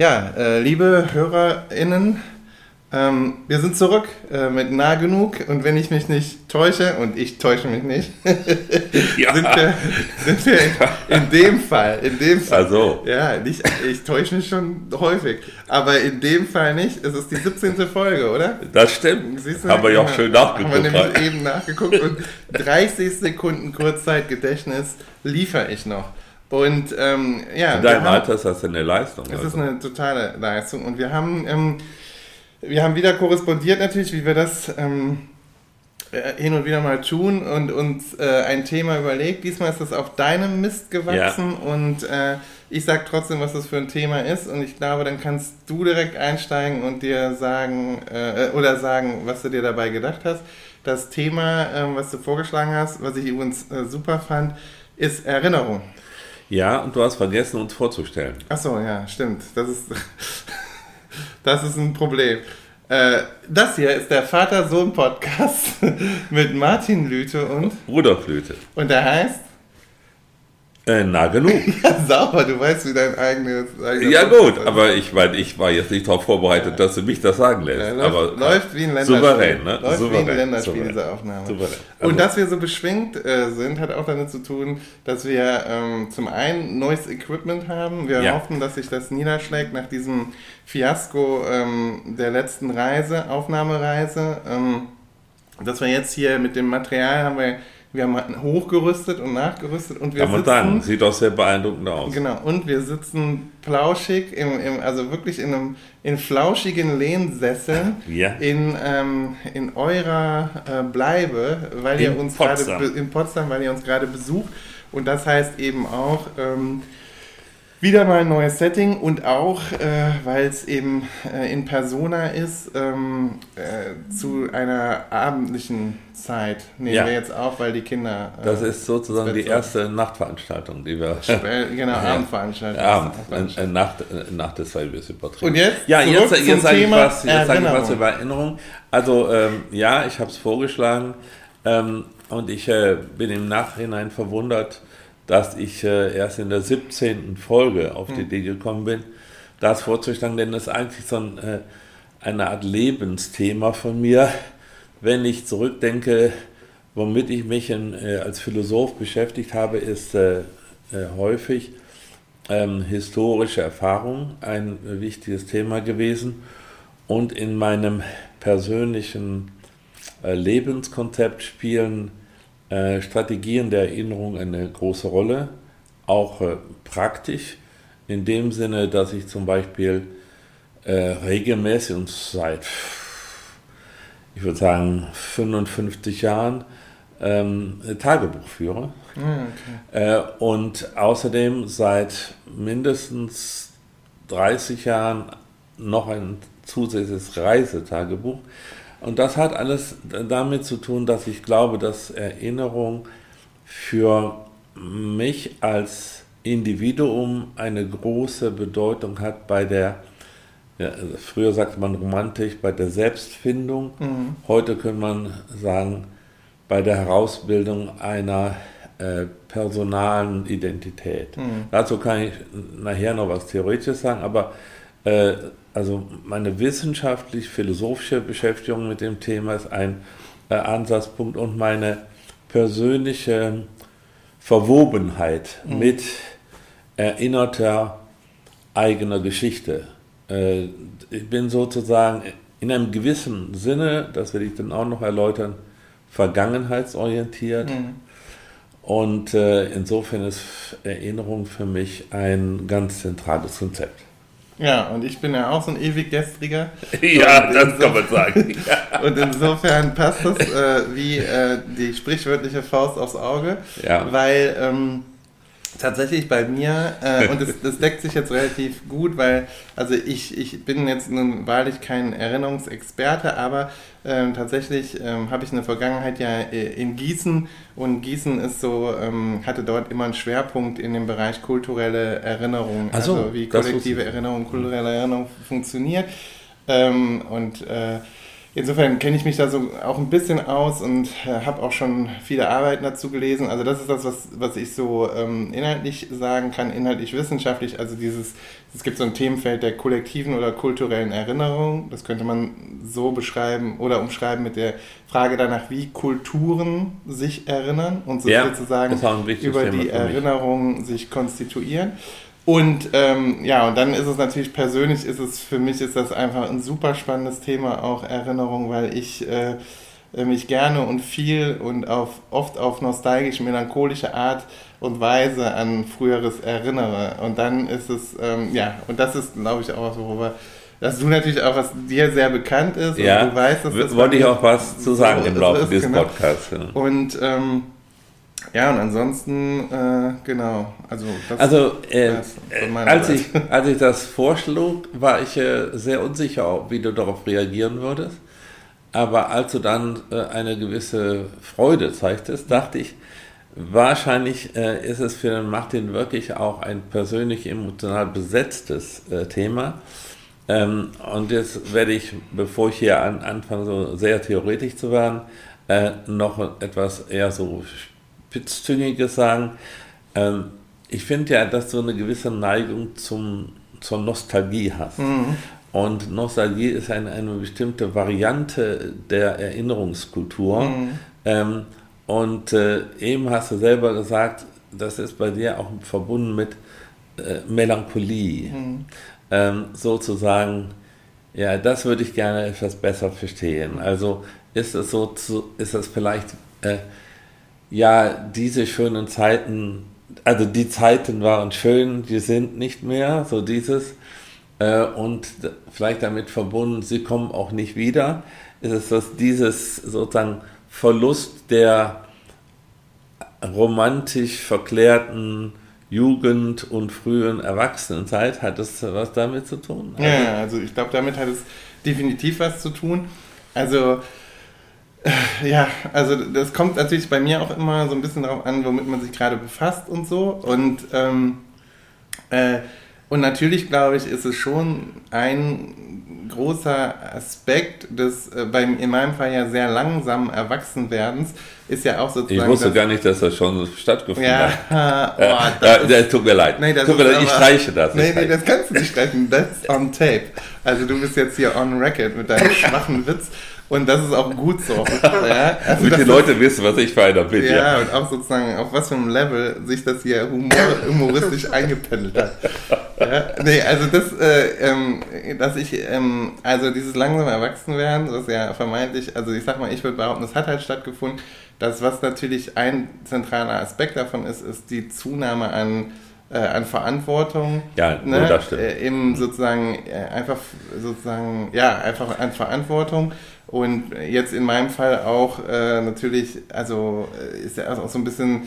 Ja, äh, liebe HörerInnen, ähm, wir sind zurück äh, mit nah genug und wenn ich mich nicht täusche, und ich täusche mich nicht, ja. sind wir, sind wir in, in, dem Fall, in dem Fall, also. ja, nicht, ich täusche mich schon häufig, aber in dem Fall nicht, es ist die 17. Folge, oder? Das stimmt, Siehst du, haben wir ja auch schön nachgeguckt. Haben wir nämlich eben nachgeguckt und 30 Sekunden Kurzzeitgedächtnis liefere ich noch. Und ähm, ja. In deinem Alter ist das eine Leistung. Es also. ist eine totale Leistung. Und wir haben ähm, wir haben wieder korrespondiert natürlich, wie wir das ähm, äh, hin und wieder mal tun und uns äh, ein Thema überlegt. Diesmal ist es auf deinem Mist gewachsen ja. und äh, ich sage trotzdem, was das für ein Thema ist und ich glaube, dann kannst du direkt einsteigen und dir sagen äh, oder sagen, was du dir dabei gedacht hast. Das Thema, ähm, was du vorgeschlagen hast, was ich übrigens äh, super fand, ist Erinnerung. Ja, und du hast vergessen, uns vorzustellen. Ach so, ja, stimmt. Das ist Das ist ein Problem. Äh, das hier ist der Vater-Sohn-Podcast mit Martin Lüte und Rudolf Lüte. Und der heißt äh, na genug. ja, sauber, du weißt, wie dein eigenes. eigenes ja, gut, ist. aber ich meine, ich war jetzt nicht darauf vorbereitet, dass du mich das sagen lässt. Ja, läuft, aber, läuft wie ein Länderspiel. Souverän, ne? Läuft souverän, wie ein Länderspiel, souverän. diese Aufnahme. Souverän. Also, Und dass wir so beschwingt äh, sind, hat auch damit zu tun, dass wir ähm, zum einen neues Equipment haben. Wir ja. hoffen, dass sich das niederschlägt nach diesem Fiasko ähm, der letzten Reise, Aufnahmereise. Ähm, dass wir jetzt hier mit dem Material haben wir wir haben hochgerüstet und nachgerüstet und wir Kann man sagen, sieht auch sehr beeindruckend aus. Genau, und wir sitzen plauschig, im, im, also wirklich in einem in flauschigen Lehnsesseln ja. in, ähm, in eurer äh, Bleibe, weil in ihr uns gerade in Potsdam, weil ihr uns gerade besucht. Und das heißt eben auch, ähm, wieder mal ein neues Setting und auch, äh, weil es eben äh, in Persona ist, ähm, äh, zu einer abendlichen Zeit nehmen ja. wir jetzt auf, weil die Kinder. Äh, das ist sozusagen die erste Nachtveranstaltung, die wir. genau, Abendveranstaltung. Abend, äh, Nacht, äh, Nacht des Weibes übertrieben. Und jetzt? Ja, jetzt, jetzt sage ich, was, jetzt sag ich was über Erinnerung. Also, ähm, ja, ich habe es vorgeschlagen ähm, und ich äh, bin im Nachhinein verwundert dass ich äh, erst in der 17. Folge auf die hm. Idee gekommen bin, das vorzuschlagen, denn das ist eigentlich so ein, äh, eine Art Lebensthema von mir, wenn ich zurückdenke, womit ich mich in, äh, als Philosoph beschäftigt habe, ist äh, äh, häufig ähm, historische Erfahrung ein wichtiges Thema gewesen und in meinem persönlichen äh, Lebenskonzept spielen äh, Strategien der Erinnerung eine große Rolle, auch äh, praktisch, in dem Sinne, dass ich zum Beispiel äh, regelmäßig und seit, ich würde sagen, 55 Jahren ähm, Tagebuch führe. Ah, okay. Äh, und außerdem seit mindestens 30 Jahren noch ein zusätzliches Reisetagebuch. Und das hat alles damit zu tun, dass ich glaube, dass Erinnerung für mich als Individuum eine große Bedeutung hat bei der, ja, früher sagte man romantisch, bei der Selbstfindung. Mhm. Heute könnte man sagen, bei der Herausbildung einer äh, personalen Identität. Mhm. Dazu kann ich nachher noch was Theoretisches sagen, aber äh, also meine wissenschaftlich-philosophische Beschäftigung mit dem Thema ist ein äh, Ansatzpunkt und meine persönliche Verwobenheit mhm. mit erinnerter eigener Geschichte. Äh, ich bin sozusagen in einem gewissen Sinne, das werde ich dann auch noch erläutern, vergangenheitsorientiert. Mhm. Und äh, insofern ist Erinnerung für mich ein ganz zentrales Konzept. Ja, und ich bin ja auch so ein ewig gestriger. ja, das kann man sagen. und insofern passt das äh, wie äh, die sprichwörtliche Faust aufs Auge, ja. weil ähm, tatsächlich bei mir, äh, und das, das, deckt sich jetzt relativ gut, weil, also ich, ich bin jetzt nun wahrlich kein Erinnerungsexperte, aber ähm, tatsächlich ähm, habe ich eine Vergangenheit ja äh, in Gießen und Gießen ist so, ähm, hatte dort immer einen Schwerpunkt in dem Bereich kulturelle Erinnerung, so, also wie kollektive Erinnerung, kulturelle Erinnerung funktioniert. Ähm, und äh, insofern kenne ich mich da so auch ein bisschen aus und äh, habe auch schon viele Arbeiten dazu gelesen. Also das ist das, was, was ich so ähm, inhaltlich sagen kann, inhaltlich wissenschaftlich. Also dieses, es gibt so ein Themenfeld der kollektiven oder kulturellen Erinnerung. Das könnte man so beschreiben oder umschreiben mit der Frage danach, wie Kulturen sich erinnern und so ja, sozusagen über die Erinnerung sich konstituieren. Und ähm, ja, und dann ist es natürlich persönlich, ist es für mich ist das einfach ein super spannendes Thema, auch Erinnerung, weil ich äh, mich gerne und viel und auf, oft auf nostalgisch, melancholische Art und Weise an Früheres erinnere. Und dann ist es, ähm, ja, und das ist, glaube ich, auch was, worüber dass du natürlich auch, was dir sehr bekannt ist ja, und du weißt, dass das wollte ich auch was zu sagen so im Laufe dieses genau. Podcasts. Ja. Und ähm, ja, und ansonsten, äh, genau. Also, also äh, als, ich, als ich das vorschlug, war ich äh, sehr unsicher, wie du darauf reagieren würdest. Aber als du dann äh, eine gewisse Freude zeigtest, dachte ich, wahrscheinlich äh, ist es für Martin wirklich auch ein persönlich emotional besetztes äh, Thema. Ähm, und jetzt werde ich, bevor ich hier an, anfange, so sehr theoretisch zu werden, noch etwas eher so Spitzzüngiges sagen. Ähm, ich finde ja, dass du eine gewisse Neigung zum, zur Nostalgie hast. Mhm. Und Nostalgie ist eine, eine bestimmte Variante der Erinnerungskultur. Mhm. Ähm, und äh, eben hast du selber gesagt, das ist bei dir auch verbunden mit äh, Melancholie. Mhm. Ähm, sozusagen, ja, das würde ich gerne etwas besser verstehen. Also ist es so, zu, ist es vielleicht äh, ja, diese schönen Zeiten, also die Zeiten waren schön, die sind nicht mehr, so dieses, äh, und vielleicht damit verbunden, sie kommen auch nicht wieder, ist es, dass dieses sozusagen Verlust der romantisch verklärten Jugend und frühen Erwachsenenzeit, hat das was damit zu tun? Ja, also ich glaube, damit hat es definitiv was zu tun. Also ja, also das kommt natürlich bei mir auch immer so ein bisschen darauf an, womit man sich gerade befasst und so. Und, ähm, äh, und natürlich, glaube ich, ist es schon ein großer Aspekt des, äh, beim, in meinem Fall ja sehr langsamen Erwachsenwerdens, ist ja auch sozusagen. Ich wusste gar nicht, dass das schon stattgefunden ja, hat. Oh, das ja, ist, tut mir leid. Nee, tut mir leid, ich streiche das. Nee, nee, das kannst du nicht streichen. That's on tape. Also du bist jetzt hier on record mit deinem schwachen Witz. Und das ist auch gut so. ja? also Damit die Leute wissen, was ich für einer bin. Ja, ja, und auch sozusagen, auf was für einem Level sich das hier humor, humoristisch eingependelt hat. Ja? Nee, also das, äh, ähm, dass ich, ähm, also dieses langsame Erwachsenwerden, was ja vermeintlich, also ich sag mal, ich würde behaupten, das hat halt stattgefunden. Das, was natürlich ein zentraler Aspekt davon ist, ist die Zunahme an äh, an Verantwortung. Ja, ne? das stimmt. Äh, eben sozusagen äh, einfach sozusagen ja einfach an Verantwortung und jetzt in meinem Fall auch äh, natürlich, also äh, ist ja auch so ein bisschen,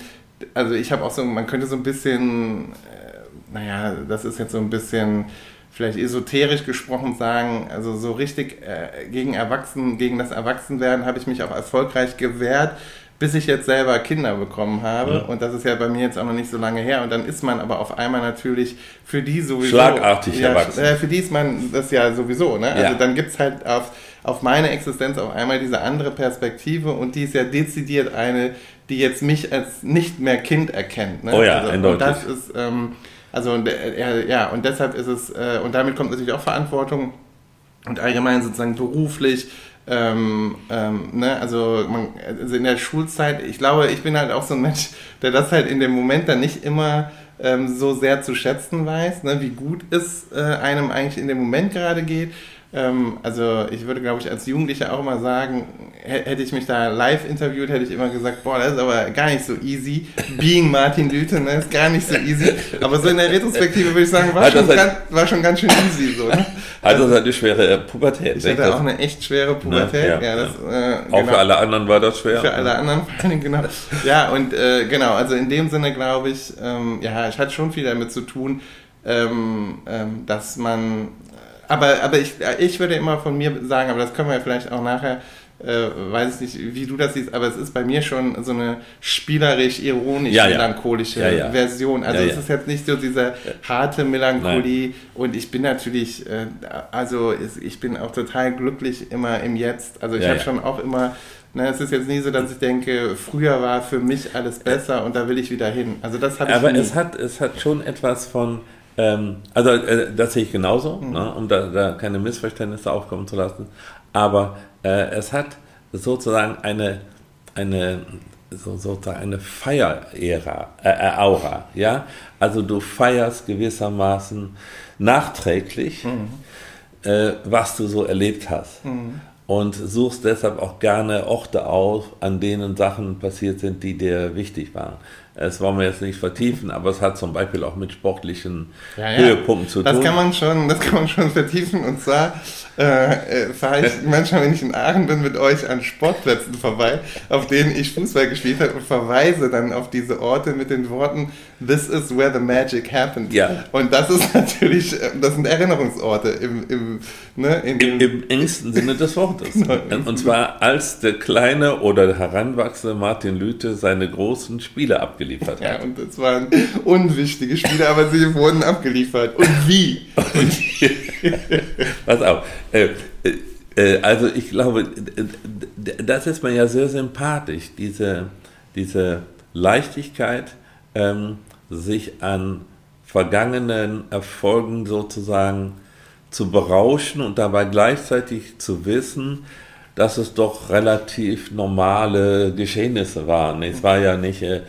also ich habe auch so, man könnte so ein bisschen, äh, naja, das ist jetzt so ein bisschen vielleicht esoterisch gesprochen sagen, also so richtig äh, gegen Erwachsenen, gegen das Erwachsenwerden habe ich mich auch erfolgreich gewehrt, bis ich jetzt selber Kinder bekommen habe. Ja. Und das ist ja bei mir jetzt auch noch nicht so lange her. Und dann ist man aber auf einmal natürlich für die sowieso. Schlagartig ja, erwachsen. Für die ist man das ja sowieso. Ne? Also ja. dann gibt es halt auf, auf meine Existenz auf einmal diese andere Perspektive und die ist ja dezidiert eine, die jetzt mich als nicht mehr Kind erkennt. Ne? Oh ja, also, eindeutig. Und das ist, ähm, also äh, ja, und deshalb ist es, äh, und damit kommt natürlich auch Verantwortung und allgemein sozusagen beruflich ähm, ähm, ne, also, man, also in der Schulzeit, ich glaube, ich bin halt auch so ein Mensch, der das halt in dem Moment dann nicht immer ähm, so sehr zu schätzen weiß, ne, wie gut es äh, einem eigentlich in dem Moment gerade geht. Ähm, also ich würde, glaube ich, als Jugendlicher auch immer sagen, hätte ich mich da live interviewt, hätte ich immer gesagt, boah, das ist aber gar nicht so easy. Being Martin Lüthe, ne, ist gar nicht so easy. Aber so in der Retrospektive würde ich sagen, war, schon, ganz, war schon ganz schön easy. So, ne? Also das eine schwere Pubertät. Ich hatte auch eine echt schwere Pubertät. Ne? Ja, ja, das, äh, auch genau. für alle anderen war das schwer. Für alle anderen vor allem, genau. Ja, und äh, genau, also in dem Sinne glaube ich, ähm, ja, es hat schon viel damit zu tun, ähm, ähm, dass man aber, aber ich, ich würde immer von mir sagen, aber das können wir ja vielleicht auch nachher äh, weiß ich nicht, wie du das siehst, aber es ist bei mir schon so eine spielerisch-ironisch Ja, ja. melancholische Ja, ja. Version. Also es ist jetzt nicht so diese harte Melancholie und ich bin natürlich, äh, also ich bin auch total glücklich immer im Jetzt. Also ich habe schon auch immer, na, es ist jetzt nie so, dass ich denke, früher war für mich alles besser und da will ich wieder hin. Also das ich Aber nie. es hat, es hat schon etwas von, ähm, also äh, das sehe ich genauso, Mhm. ne, um da, da keine Missverständnisse aufkommen zu lassen. Aber äh, es hat sozusagen eine, eine, so, sozusagen eine Feier-Ära, äh, äh, Aura, ja. Also du feierst gewissermaßen nachträglich, äh, was du so erlebt hast. Und suchst deshalb auch gerne Orte auf, an denen Sachen passiert sind, die dir wichtig waren. Das wollen wir jetzt nicht vertiefen, aber es hat zum Beispiel auch mit sportlichen Ja, ja. Höhepunkten zu Das tun. kann man schon, das kann man schon vertiefen. Und zwar äh, äh, fahre ich manchmal, wenn ich in Aachen bin, mit euch an Sportplätzen vorbei, auf denen ich Fußball gespielt habe und verweise dann auf diese Orte mit den Worten This is where the magic happened. Ja. Und das ist natürlich, äh, das sind Erinnerungsorte im, im, ne, in Im, Im engsten Sinne des Wortes. Genau. Und zwar als der kleine oder heranwachsende Martin Lüthe seine großen Spiele abgeliefert ja, hat. und das waren unwichtige Spiele, aber sie wurden abgeliefert. Und wie? Pass auf. Äh, äh, äh, also ich glaube, das ist mir ja sehr sympathisch, diese, diese Leichtigkeit, ähm, sich an vergangenen Erfolgen sozusagen zu berauschen und dabei gleichzeitig zu wissen, dass es doch relativ normale Geschehnisse waren. Es war ja nicht äh,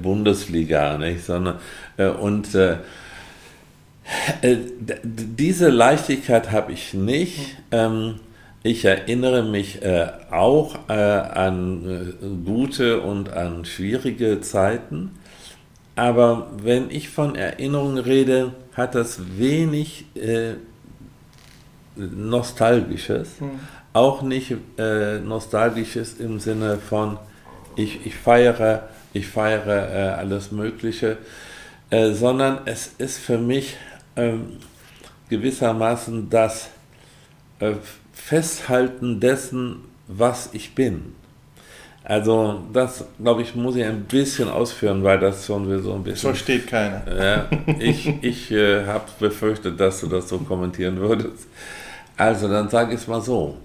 Bundesliga, nicht, sondern äh, und äh, diese Leichtigkeit habe ich nicht. Ähm, ich erinnere mich äh, auch äh, an äh, gute und an schwierige Zeiten. Aber wenn ich von Erinnerungen rede, hat das wenig äh, Nostalgisches. Auch nicht äh, Nostalgisches im Sinne von, ich, ich feiere, ich feiere äh, alles Mögliche, äh, sondern es ist für mich ähm, gewissermaßen das äh, Festhalten dessen, was ich bin. Also das, glaube ich, muss ich ein bisschen ausführen, weil das schon so ein bisschen... Versteht keiner. Ja, ich ich äh, habe befürchtet, dass du das so kommentieren würdest. Also dann sage ich es mal so.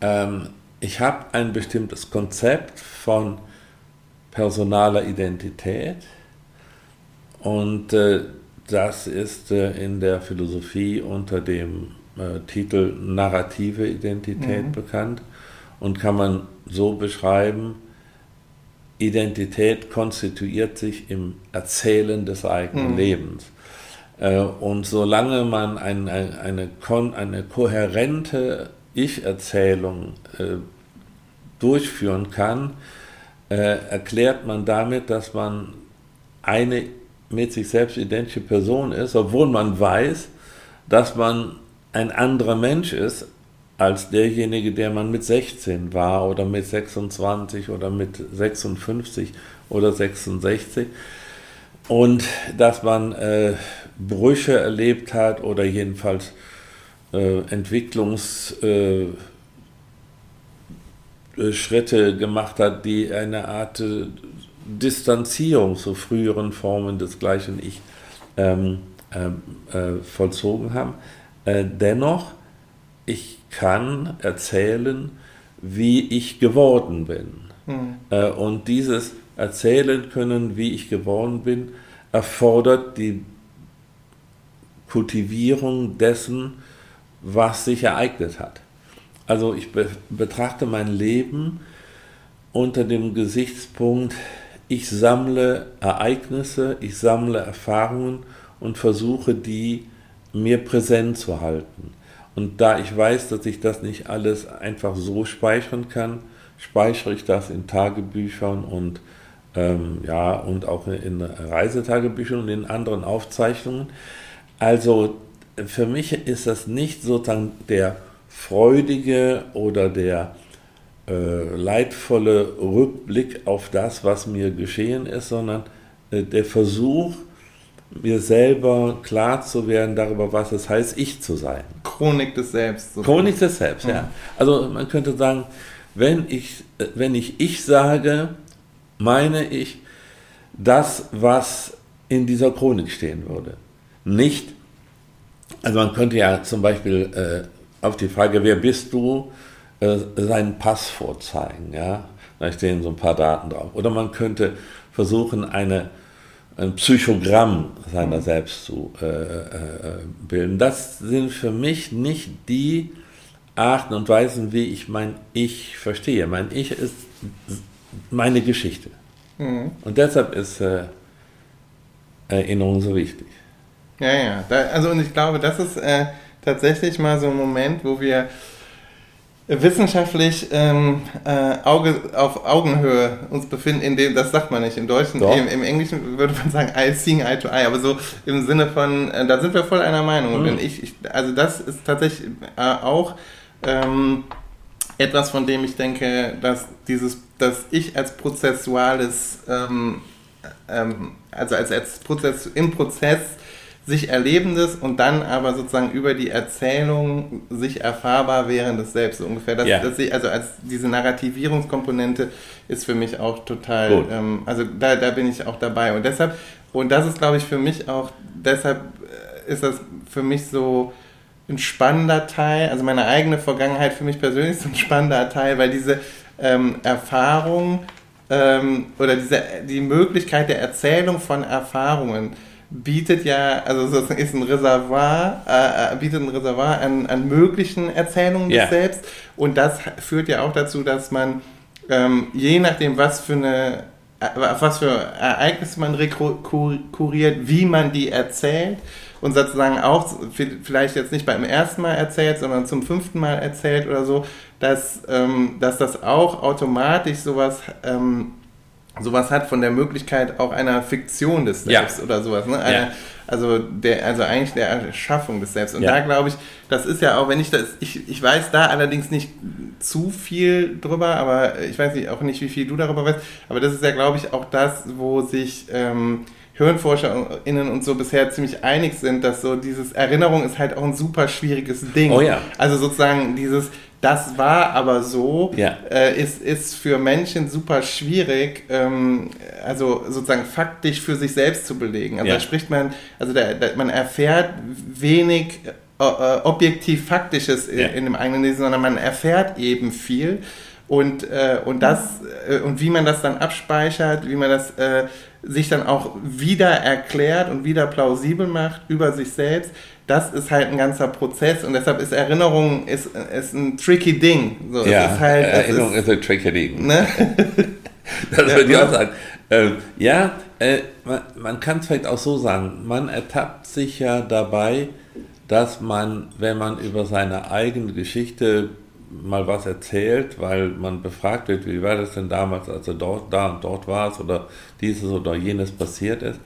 Ähm, ich habe ein bestimmtes Konzept von personaler Identität und äh, das ist äh, in der Philosophie unter dem äh, Titel narrative Identität bekannt und kann man so beschreiben, Identität konstituiert sich im Erzählen des eigenen Lebens. Äh, Und solange man ein, ein, eine, eine kohärente Ich-Erzählung äh, durchführen kann, äh, erklärt man damit, dass man eine mit sich selbst identische Person ist, obwohl man weiß, dass man ein anderer Mensch ist als derjenige, der man mit 16 war oder mit 26 oder mit 56 oder 66 und dass man äh, Brüche erlebt hat oder jedenfalls äh, Entwicklungsschritte äh, Schritte gemacht hat, die eine Art äh, Distanzierung zu früheren Formen des gleichen Ich ähm, ähm, äh, vollzogen haben. Äh, dennoch, ich kann erzählen, wie ich geworden bin. Äh, und dieses Erzählen können, wie ich geworden bin, erfordert die Kultivierung dessen, was sich ereignet hat. Also ich be betrachte mein Leben unter dem Gesichtspunkt, ich sammle Ereignisse, ich sammle Erfahrungen und versuche die mir präsent zu halten. Und da ich weiß, dass ich das nicht alles einfach so speichern kann, speichere ich das in Tagebüchern und ähm, ja und auch in Reisetagebüchern und in anderen Aufzeichnungen. Also für mich ist das nicht sozusagen der freudige oder der leidvolle Rückblick auf das, was mir geschehen ist, sondern äh, der Versuch, mir selber klar zu werden darüber, was es heißt, ich zu sein. Chronik des Selbst. so. Chronik des Selbst, ja. Also man könnte sagen, wenn ich, wenn ich ich sage, meine ich das, was in dieser Chronik stehen würde. Nicht, also man könnte ja zum Beispiel äh, auf die Frage, wer bist du, äh, seinen Pass vorzeigen, ja, da stehen so ein paar Daten drauf. Oder man könnte versuchen, eine, ein Psychogramm seiner selbst zu äh, äh, bilden. Das sind für mich nicht die Arten und Weisen, wie ich mein Ich verstehe. Mein Ich ist meine Geschichte. Mhm. Und deshalb ist äh, Erinnerung so wichtig. Ja, ja. Da, also und ich glaube, das ist äh, tatsächlich mal so ein Moment, wo wir wissenschaftlich ähm, äh, Auge, auf Augenhöhe uns befinden, in dem, das sagt man nicht im Deutschen, im, im, Englischen würde man sagen, eye seeing eye to eye, aber so im Sinne von, äh, da sind wir voll einer Meinung. Mhm. Und ich, ich, also das ist tatsächlich äh, auch ähm, etwas, von dem ich denke, dass dieses, dass ich als prozessuales, ähm, ähm, also als, als Prozess, im Prozess sich Erlebendes und dann aber sozusagen über die Erzählung sich erfahrbar währendes Selbst. So ungefähr. Das, ja. das, also als diese Narrativierungskomponente ist für mich auch total, ähm, also da, da bin ich auch dabei. Und deshalb, und das ist glaube ich für mich auch, deshalb äh, ist das für mich so ein spannender Teil, also meine eigene Vergangenheit für mich persönlich ist ein spannender Teil, weil diese ähm, Erfahrung ähm, oder diese, die Möglichkeit der Erzählung von Erfahrungen, bietet ja, also es ist ein Reservoir, äh, äh, bietet ein Reservoir an, an möglichen Erzählungen yeah. des Selbst. Und das führt ja auch dazu, dass man ähm, je nachdem, was für eine äh, was für Ereignisse man rekurriert, wie man die erzählt und sozusagen auch vielleicht jetzt nicht beim ersten Mal erzählt, sondern zum fünften Mal erzählt oder so, dass, ähm, dass das auch automatisch sowas ähm, sowas hat von der Möglichkeit auch einer Fiktion des Selbst ja. oder sowas. Ne? Eine, ja. Also der, also eigentlich der Erschaffung des Selbst. Und ja. da glaube ich, das ist ja auch, wenn ich das, ich, ich weiß da allerdings nicht zu viel drüber, aber ich weiß nicht, auch nicht, wie viel du darüber weißt, aber das ist ja, glaube ich, auch das, wo sich ähm, HirnforscherInnen und so bisher ziemlich einig sind, dass so dieses Erinnerung ist halt auch ein super schwieriges Ding. Oh ja. Also sozusagen dieses, das war aber so, ja. äh, ist, ist für Menschen super schwierig, ähm, also sozusagen faktisch für sich selbst zu belegen. Also ja. da spricht man, also da, da, man erfährt wenig äh, äh objektiv Faktisches in, ja. in dem eigenen Lesen, sondern man erfährt eben viel. Und, äh, und das äh, und wie man das dann abspeichert, wie man das äh, sich dann auch wieder erklärt und wieder plausibel macht über sich selbst, das ist halt ein ganzer Prozess und deshalb ist Erinnerung ist, ist ein tricky Ding. So, ja, ist halt, Erinnerung ist, ist, ein tricky Ding. Ne? das ja, würde ich auch sagen. Ähm, ja, äh, man, man kann es vielleicht auch so sagen, man ertappt sich ja dabei, dass man, wenn man über seine eigene Geschichte mal was erzählt, weil man befragt wird, wie war das denn damals, als du dort, da und dort warst oder dieses oder jenes passiert ist,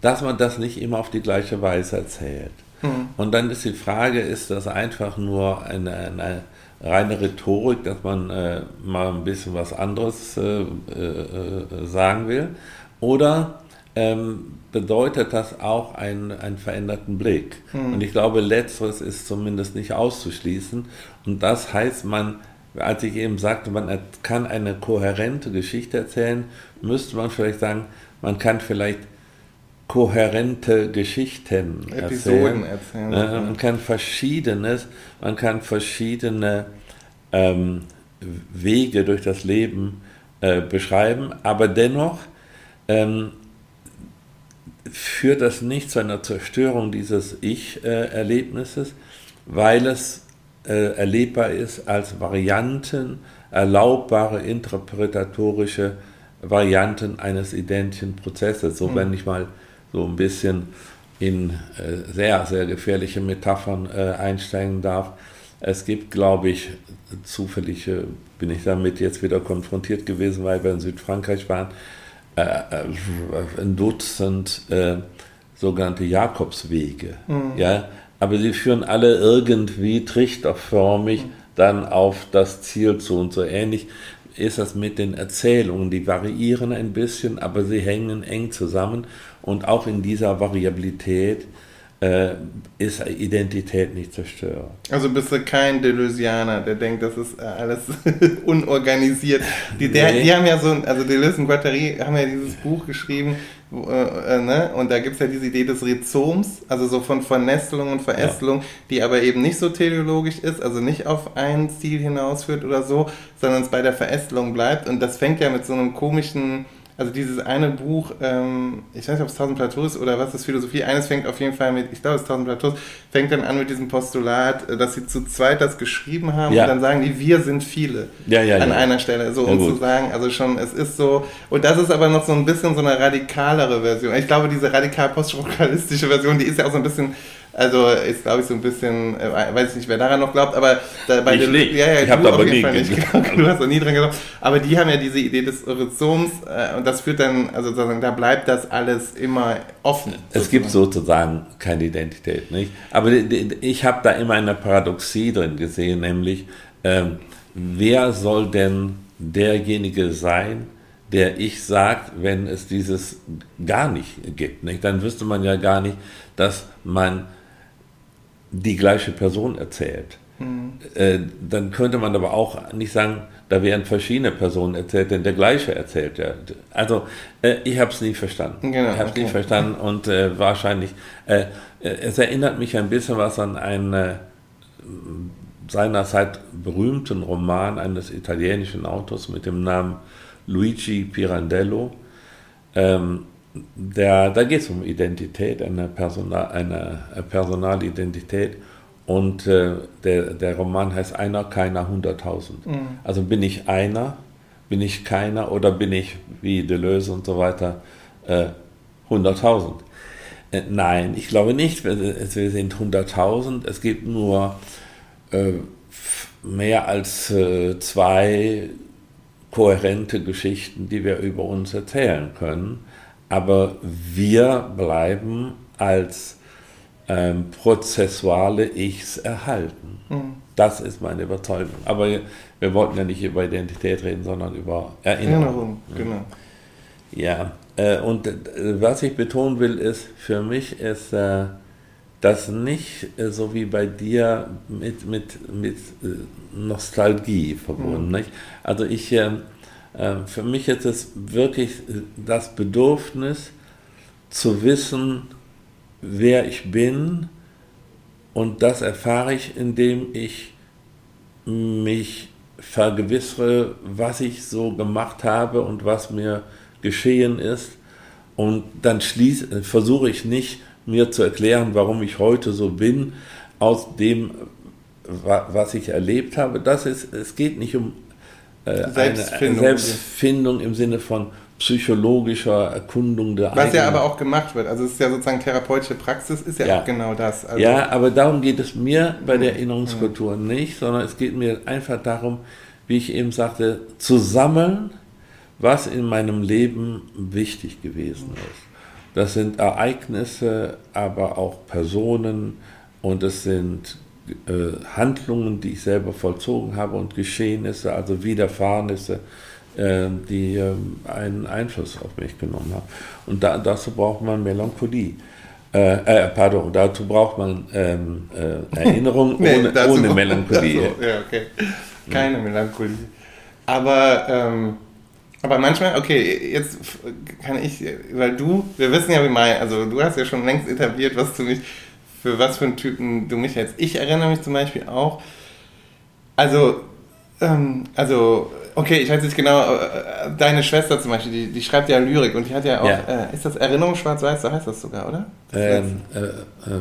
dass man das nicht immer auf die gleiche Weise erzählt. Mhm. Und dann ist die Frage, ist das einfach nur eine, eine reine Rhetorik, dass man äh, mal ein bisschen was anderes äh, äh, sagen will? Oder ähm, bedeutet das auch einen, einen veränderten Blick? Mhm. Und ich glaube, letzteres ist zumindest nicht auszuschließen. Und das heißt, man, als ich eben sagte, man kann eine kohärente Geschichte erzählen, müsste man vielleicht sagen, man kann vielleicht kohärente Geschichten Episoden erzählen. erzählen. Man kann verschiedenes, man kann verschiedene ähm, Wege durch das Leben äh, beschreiben, aber dennoch ähm, führt das nicht zu einer Zerstörung dieses Ich-Erlebnisses, weil es äh, erlebbar ist als Varianten, erlaubbare interpretatorische Varianten eines identischen Prozesses. So, wenn ich mal so ein bisschen in äh, sehr, sehr gefährliche Metaphern äh, einsteigen darf. Es gibt, glaube ich, zufällig bin ich damit jetzt wieder konfrontiert gewesen, weil wir in Südfrankreich waren, ein Dutzend äh, sogenannte Jakobswege. Mhm. Ja? Aber sie führen alle irgendwie trichterförmig mhm. dann auf das Ziel zu und so ähnlich ist das mit den Erzählungen. Die variieren ein bisschen, aber sie hängen eng zusammen. Und auch in dieser Variabilität äh, ist Identität nicht zerstört. Also bist du kein Deleuzianer, der denkt, das ist äh, alles unorganisiert. Die, der, nee. die haben ja so, also Deleuze und Guattari haben ja dieses Buch geschrieben, äh, äh, ne? und da gibt es ja diese Idee des Rhizoms, also so von Vernestelung und Verästelung, ja. die aber eben nicht so teleologisch ist, also nicht auf ein Ziel hinausführt oder so, sondern es bei der Verästelung bleibt. Und das fängt ja mit so einem komischen also dieses eine Buch, ähm, ich weiß nicht, ob es 1000 Plateaus oder was ist Philosophie, eines fängt auf jeden Fall mit, ich glaube es ist 1000 Plateaus, fängt dann an mit diesem Postulat, äh, dass sie zu zweit das geschrieben haben ja. und dann sagen die, wir sind viele ja, ja, an einer Stelle, so um zu sagen, also schon, es ist so, und das ist aber noch so ein bisschen so eine radikalere Version. Ich glaube, diese radikal poststrukturalistische Version, die ist ja auch so ein bisschen also ist, glaube ich, so ein bisschen, äh, weiß ich nicht, wer daran noch glaubt, aber da, bei ich den, nicht. Ja, ja, ich habe aber nie, nicht. Genau, du hast noch nie dran geglaubt. Aber die haben ja diese Idee des Rhizoms äh, und das führt dann, also sozusagen, da bleibt das alles immer offen. Sozusagen. Es gibt sozusagen keine Identität, nicht? Aber ich habe da immer eine Paradoxie drin gesehen, nämlich, ähm, wer soll denn derjenige sein, der ich sagt, wenn es dieses gar nicht gibt. Nicht? Dann wüsste man ja gar nicht, dass man die gleiche Person erzählt. Mhm. Äh, dann könnte man aber auch nicht sagen, da werden verschiedene Personen erzählt, denn der gleiche erzählt ja. Also äh, ich habe es nie verstanden. Genau, ich habe es okay. nie verstanden und äh, wahrscheinlich, äh, es erinnert mich ein bisschen was an einen äh, seinerzeit berühmten Roman eines italienischen Autors mit dem Namen Luigi Pirandello. Ähm, der, da geht es um Identität, eine, Personal, eine Personalidentität. Und äh, der, der Roman heißt Einer, keiner, hunderttausend. Mhm. Also bin ich einer, bin ich keiner oder bin ich wie Deleuze und so weiter äh, hunderttausend? Äh, nein, ich glaube nicht, wir, wir sind hunderttausend. Es gibt nur äh, mehr als äh, zwei kohärente Geschichten, die wir über uns erzählen können aber wir bleiben als ähm, prozessuale Ichs erhalten. Mhm. Das ist meine Überzeugung. Aber wir wollten ja nicht über Identität reden, sondern über Erinnerung. Erinnerung, genau. Ja, äh, und äh, was ich betonen will, ist, für mich ist äh, das nicht äh, so wie bei dir mit, mit, mit äh, Nostalgie verbunden. Mhm. Also ich ähm, für mich ist es wirklich das Bedürfnis zu wissen, wer ich bin und das erfahre ich, indem ich mich vergewissere, was ich so gemacht habe und was mir geschehen ist. Und dann schließ, versuche ich nicht, mir zu erklären, warum ich heute so bin, aus dem, was ich erlebt habe. Das ist, es geht nicht um äh, Selbstfindung. Selbstfindung im Sinne von psychologischer Erkundung der Was eigenen. ja aber auch gemacht wird. Also es ist ja sozusagen therapeutische Praxis, ist ja, ja. auch genau das. Also ja, aber darum geht es mir bei der Erinnerungskultur mhm. nicht, sondern es geht mir einfach darum, wie ich eben sagte, zu sammeln, was in meinem Leben wichtig gewesen ist. Das sind Ereignisse, aber auch Personen und es sind Handlungen, die ich selber vollzogen habe und Geschehnisse, also Widerfahrenisse, äh, die äh, einen Einfluss auf mich genommen haben. Und da, dazu braucht man Melancholie. Äh, äh, pardon, dazu braucht man ähm, äh, Erinnerung nee, ohne, ohne Melancholie. Dazu, ja, okay. Keine Melancholie. Aber, ähm, aber manchmal, okay, jetzt kann ich, weil du, wir wissen ja, wie mein, also du hast ja schon längst etabliert, was du nicht für was für einen Typen du mich hältst. Ich erinnere mich zum Beispiel auch, also, ähm, also, okay, ich weiß nicht genau, äh, deine Schwester zum Beispiel, die, die schreibt ja Lyrik und die hat ja auch, ja. Äh, ist das Erinnerung schwarz-weiß, so heißt das sogar, oder? Das ähm, äh, äh,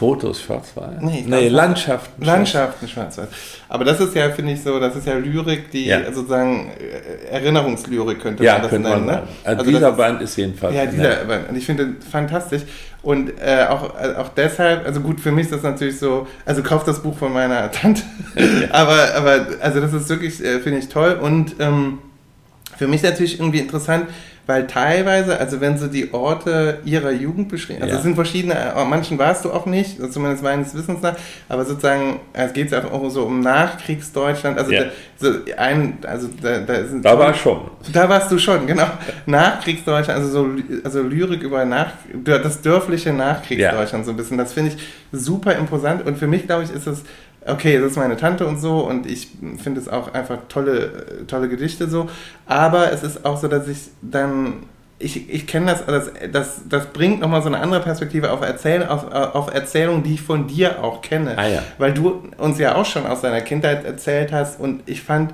Fotos schwarz-weiß? Nee, nee Landschaften. Landschaften schwarz-weiß. Aber das ist ja, finde ich so, das ist ja Lyrik, die ja. sozusagen äh, Erinnerungslyrik könnte ja, man das nennen. Ne? Also, also dieser Band ist jedenfalls. Ja, dieser ja. Band. Und ich finde fantastisch. Und äh, auch, äh, auch deshalb, also gut, für mich ist das natürlich so, also kauft das Buch von meiner Tante. aber, aber, also das ist wirklich, äh, finde ich toll. Und ähm, für mich natürlich irgendwie interessant, weil teilweise, also wenn sie die Orte ihrer Jugend beschreiben, also Ja. es sind verschiedene, manchen warst du auch nicht, also zumindest meines Wissens nach, aber sozusagen, es geht ja auch so um Nachkriegsdeutschland, also, Ja. da, so ein, also da, da sind Da war schon. da warst du schon, genau. Nachkriegsdeutschland, also so also Lyrik über nach, das dörfliche Nachkriegsdeutschland so ein bisschen. Das finde ich super imposant und für mich, glaube ich, ist es, okay, das ist meine Tante und so und ich finde es auch einfach tolle, tolle Gedichte so. Aber es ist auch so, dass ich dann, ich, ich kenne das, das, das, das bringt nochmal so eine andere Perspektive auf, Erzähl, auf, auf Erzählungen, die ich von dir auch kenne. Ah ja. Weil du uns ja auch schon aus deiner Kindheit erzählt hast und ich fand,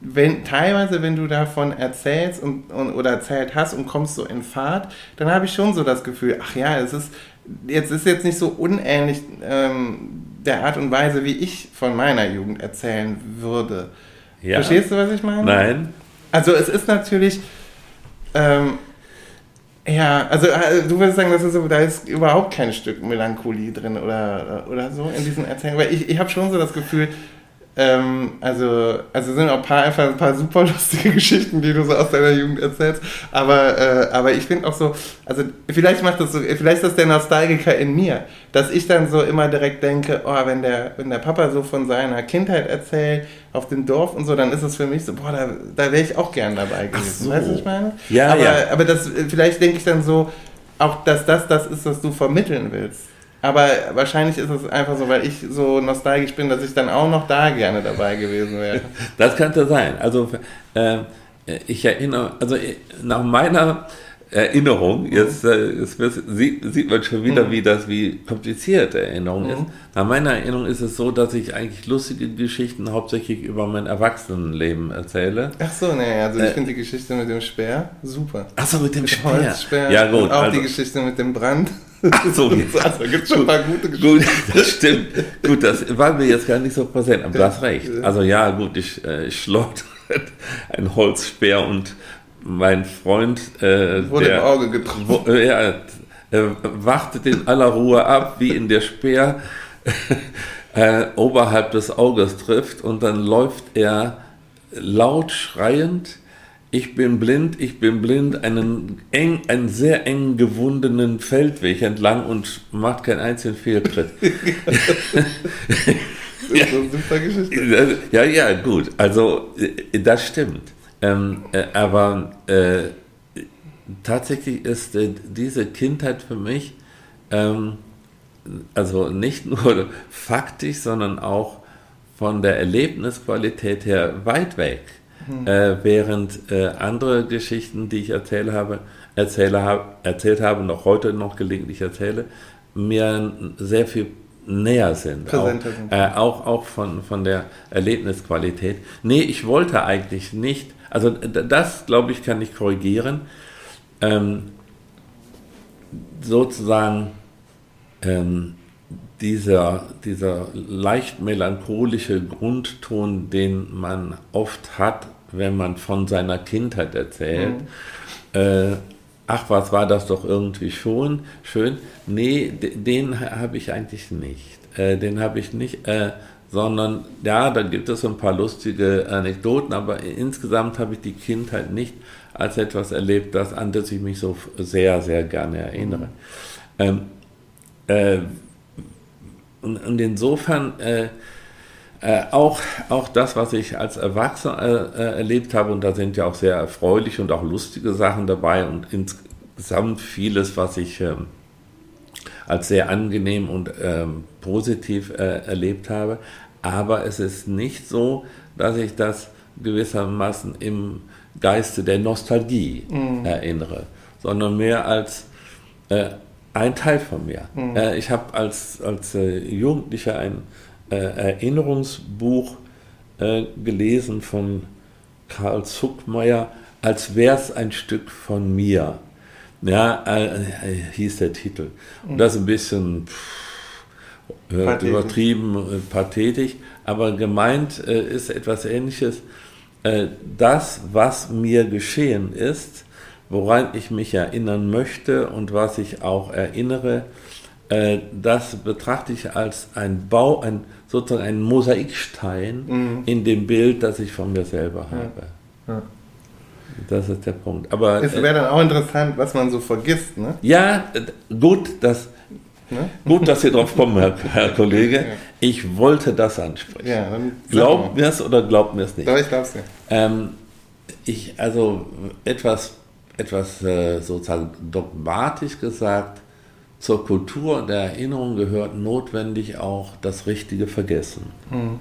wenn teilweise, wenn du davon erzählst und, und, oder erzählt hast und kommst so in Fahrt, dann habe ich schon so das Gefühl, ach ja, es ist jetzt ist jetzt nicht so unähnlich ähm, der Art und Weise, wie ich von meiner Jugend erzählen würde. Ja. Verstehst du, was ich meine? Nein. Also es ist natürlich, ähm, ja, also äh, du würdest sagen, das ist so, da ist überhaupt kein Stück Melancholie drin oder, oder so in diesen Erzählungen. Weil ich, ich habe schon so das Gefühl, ähm, also, also sind auch ein paar, einfach ein paar super lustige Geschichten, die du so aus deiner Jugend erzählst. Aber, äh, aber ich finde auch so, also vielleicht macht das so, vielleicht ist das der Nostalgiker in mir, dass ich dann so immer direkt denke, oh, wenn der, wenn der Papa so von seiner Kindheit erzählt, auf dem Dorf und so, dann ist es für mich so, boah, da, da wäre ich auch gern dabei gewesen. so. Weißt du, was ich meine? Ja, aber, ja. aber das, vielleicht denke ich dann so, auch dass das das ist, was du vermitteln willst. Aber wahrscheinlich ist es einfach so, weil ich so nostalgisch bin, dass ich dann auch noch da gerne dabei gewesen wäre. Das könnte sein. Also äh, ich erinnere, also äh, nach meiner Erinnerung, jetzt, äh, jetzt wird- sieht, sieht man schon wieder, Mhm. wie das, wie kompliziert Erinnerung Mhm. ist. Nach meiner Erinnerung ist es so, dass ich eigentlich lustige Geschichten hauptsächlich über mein Erwachsenenleben erzähle. Ach so, nee, also ich Äh. finde die Geschichte mit dem Speer super. Achso, mit dem Mit Speer. Holzspeer. Ja gut, Und auch also, die Geschichte mit dem Brand. Ach so, also gibt schon ein paar gute Geschichten. Gut, das stimmt. Gut, das war mir jetzt gar nicht so präsent, aber du hast recht. Ja. Also ja, gut, ich, äh, ich schleudere ein Holzspeer und mein Freund, äh, Wurde der im Auge getroffen. wo, äh, ja, äh, wartet in aller Ruhe ab, wie in der Speer äh, oberhalb des Auges trifft und dann läuft er laut schreiend ich bin blind, ich bin blind, einen, eng, einen sehr eng gewundenen Feldweg entlang und macht keinen einzigen Fehltritt. Das ist eine super Geschichte. Ja, ja, gut. Also, äh, das stimmt. Ähm, äh, aber äh, tatsächlich ist äh, diese Kindheit für mich ähm, also nicht nur faktisch, sondern auch von der Erlebnisqualität her weit weg. Äh, während äh, andere Geschichten, die ich erzähle habe, erzähle, hab, erzählt habe, noch heute noch gelegentlich erzähle, mir sehr viel näher sind. Auch, Präsenter sind. äh, auch, auch von, von der Erlebnisqualität. Nee, ich wollte eigentlich nicht, also das, glaube ich, kann ich korrigieren, ähm, sozusagen ähm, dieser, dieser leicht melancholische Grundton, den man oft hat, wenn man von seiner Kindheit erzählt. Äh, ach, was war das doch irgendwie schon schön. Nee, de- den ha- habe ich eigentlich nicht. Äh, den habe ich nicht, äh, sondern ja, da gibt es so ein paar lustige Anekdoten, aber insgesamt habe ich die Kindheit nicht als etwas erlebt, das, an das ich mich so sehr, sehr gerne erinnere. Ähm, äh, und, und insofern äh, äh, auch, auch das, was ich als Erwachsener äh, äh, erlebt habe, und da sind ja auch sehr erfreuliche und auch lustige Sachen dabei und insgesamt vieles, was ich ähm, als sehr angenehm und ähm, positiv äh, erlebt habe. Aber es ist nicht so, dass ich das gewissermaßen im Geiste der Nostalgie erinnere, sondern mehr als äh, ein Teil von mir. Äh, ich habe als, als äh, Jugendlicher ein äh, Erinnerungsbuch äh, gelesen von Karl Zuckmeier, als wäre es ein Stück von mir. Ja, äh, hieß der Titel. Und das ist ein bisschen pff, Pathetisch. übertrieben, äh, pathetisch, aber gemeint äh, ist etwas Ähnliches. Äh, das, was mir geschehen ist, woran ich mich erinnern möchte und was ich auch erinnere, äh, das betrachte ich als ein Bau, ein, sozusagen ein Mosaikstein Mhm. in dem Bild, das ich von mir selber habe. Ja. Das ist der Punkt. Aber es wäre dann auch interessant, was man so vergisst, ne? Ja, gut, dass, ne? gut, dass Sie drauf kommen, Herr, Herr Kollege. Ja. Ich wollte das ansprechen. Ja, glaubt mir es oder glaubt mir es nicht? Doch, ich glaube es ja. Ähm, ich, also etwas, etwas äh, sozusagen dogmatisch gesagt, zur Kultur der Erinnerung gehört notwendig auch das richtige Vergessen. Mhm.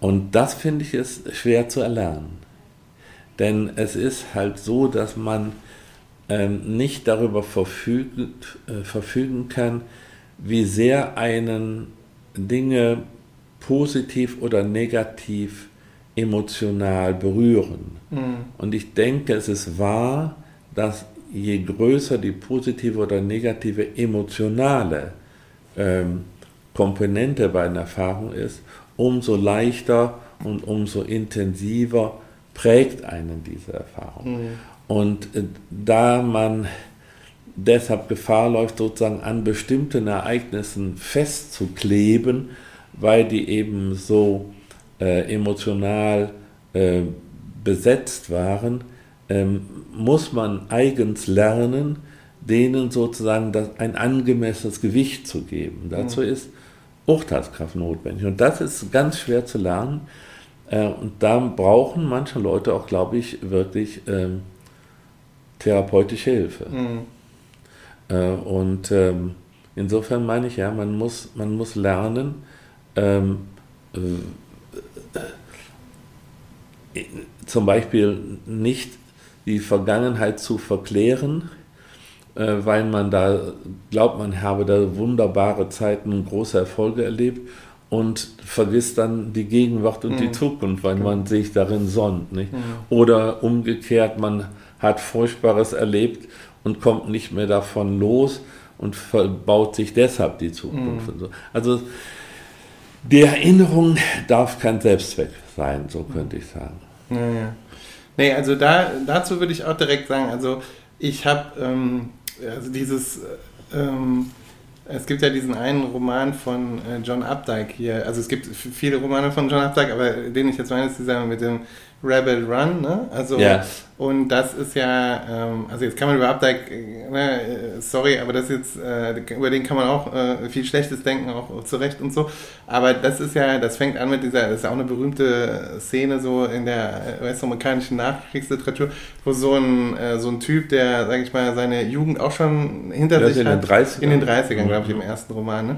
Und das finde ich ist schwer zu erlernen. Denn es ist halt so, dass man ähm, nicht darüber verfügt, äh, verfügen kann, wie sehr einen Dinge positiv oder negativ emotional berühren. Mhm. Und ich denke, es ist wahr, dass je größer die positive oder negative emotionale ähm, Komponente bei einer Erfahrung ist, umso leichter und umso intensiver prägt einen diese Erfahrung. Mhm. Und äh, da man deshalb Gefahr läuft, sozusagen an bestimmten Ereignissen festzukleben, weil die eben so äh, emotional äh, besetzt waren, ähm, muss man eigens lernen, denen sozusagen das, ein angemessenes Gewicht zu geben. Dazu mhm. ist Urteilskraft notwendig. Und das ist ganz schwer zu lernen. Äh, und da brauchen manche Leute auch, glaube ich, wirklich ähm, therapeutische Hilfe. Mhm. Äh, und ähm, insofern meine ich ja, man muss, man muss lernen, ähm, äh, zum Beispiel nicht die Vergangenheit zu verklären, äh, weil man da glaubt, man habe da wunderbare Zeiten und große Erfolge erlebt und vergisst dann die Gegenwart und mhm. die Zukunft, weil man sich darin sonnt. Nicht? Mhm. Oder umgekehrt, man hat Furchtbares erlebt und kommt nicht mehr davon los und baut sich deshalb die Zukunft. Mhm. So. Also die Erinnerung darf kein Selbstzweck sein, so könnte ich sagen. Ja, ja. Nee, also da, dazu würde ich auch direkt sagen, also ich habe ähm, also dieses, ähm, es gibt ja diesen einen Roman von äh, John Updike hier, also es gibt viele Romane von John Updike, aber den ich jetzt meine, ist dieser mit dem Rebel Run, ne? Also, ja. und das ist ja, ähm, also jetzt kann man über Updike, ne, äh, sorry, aber das jetzt, äh, über den kann man auch äh, viel Schlechtes denken, auch, auch zu Recht und so. Aber das ist ja, das fängt an mit dieser, das ist auch eine berühmte Szene so in der US-amerikanischen Nachkriegsliteratur, wo so ein, äh, so ein Typ, der, sag ich mal, seine Jugend auch schon hinter das sich in hat. Den 30ern. In den 30ern, glaube ich, im ersten Roman, ne?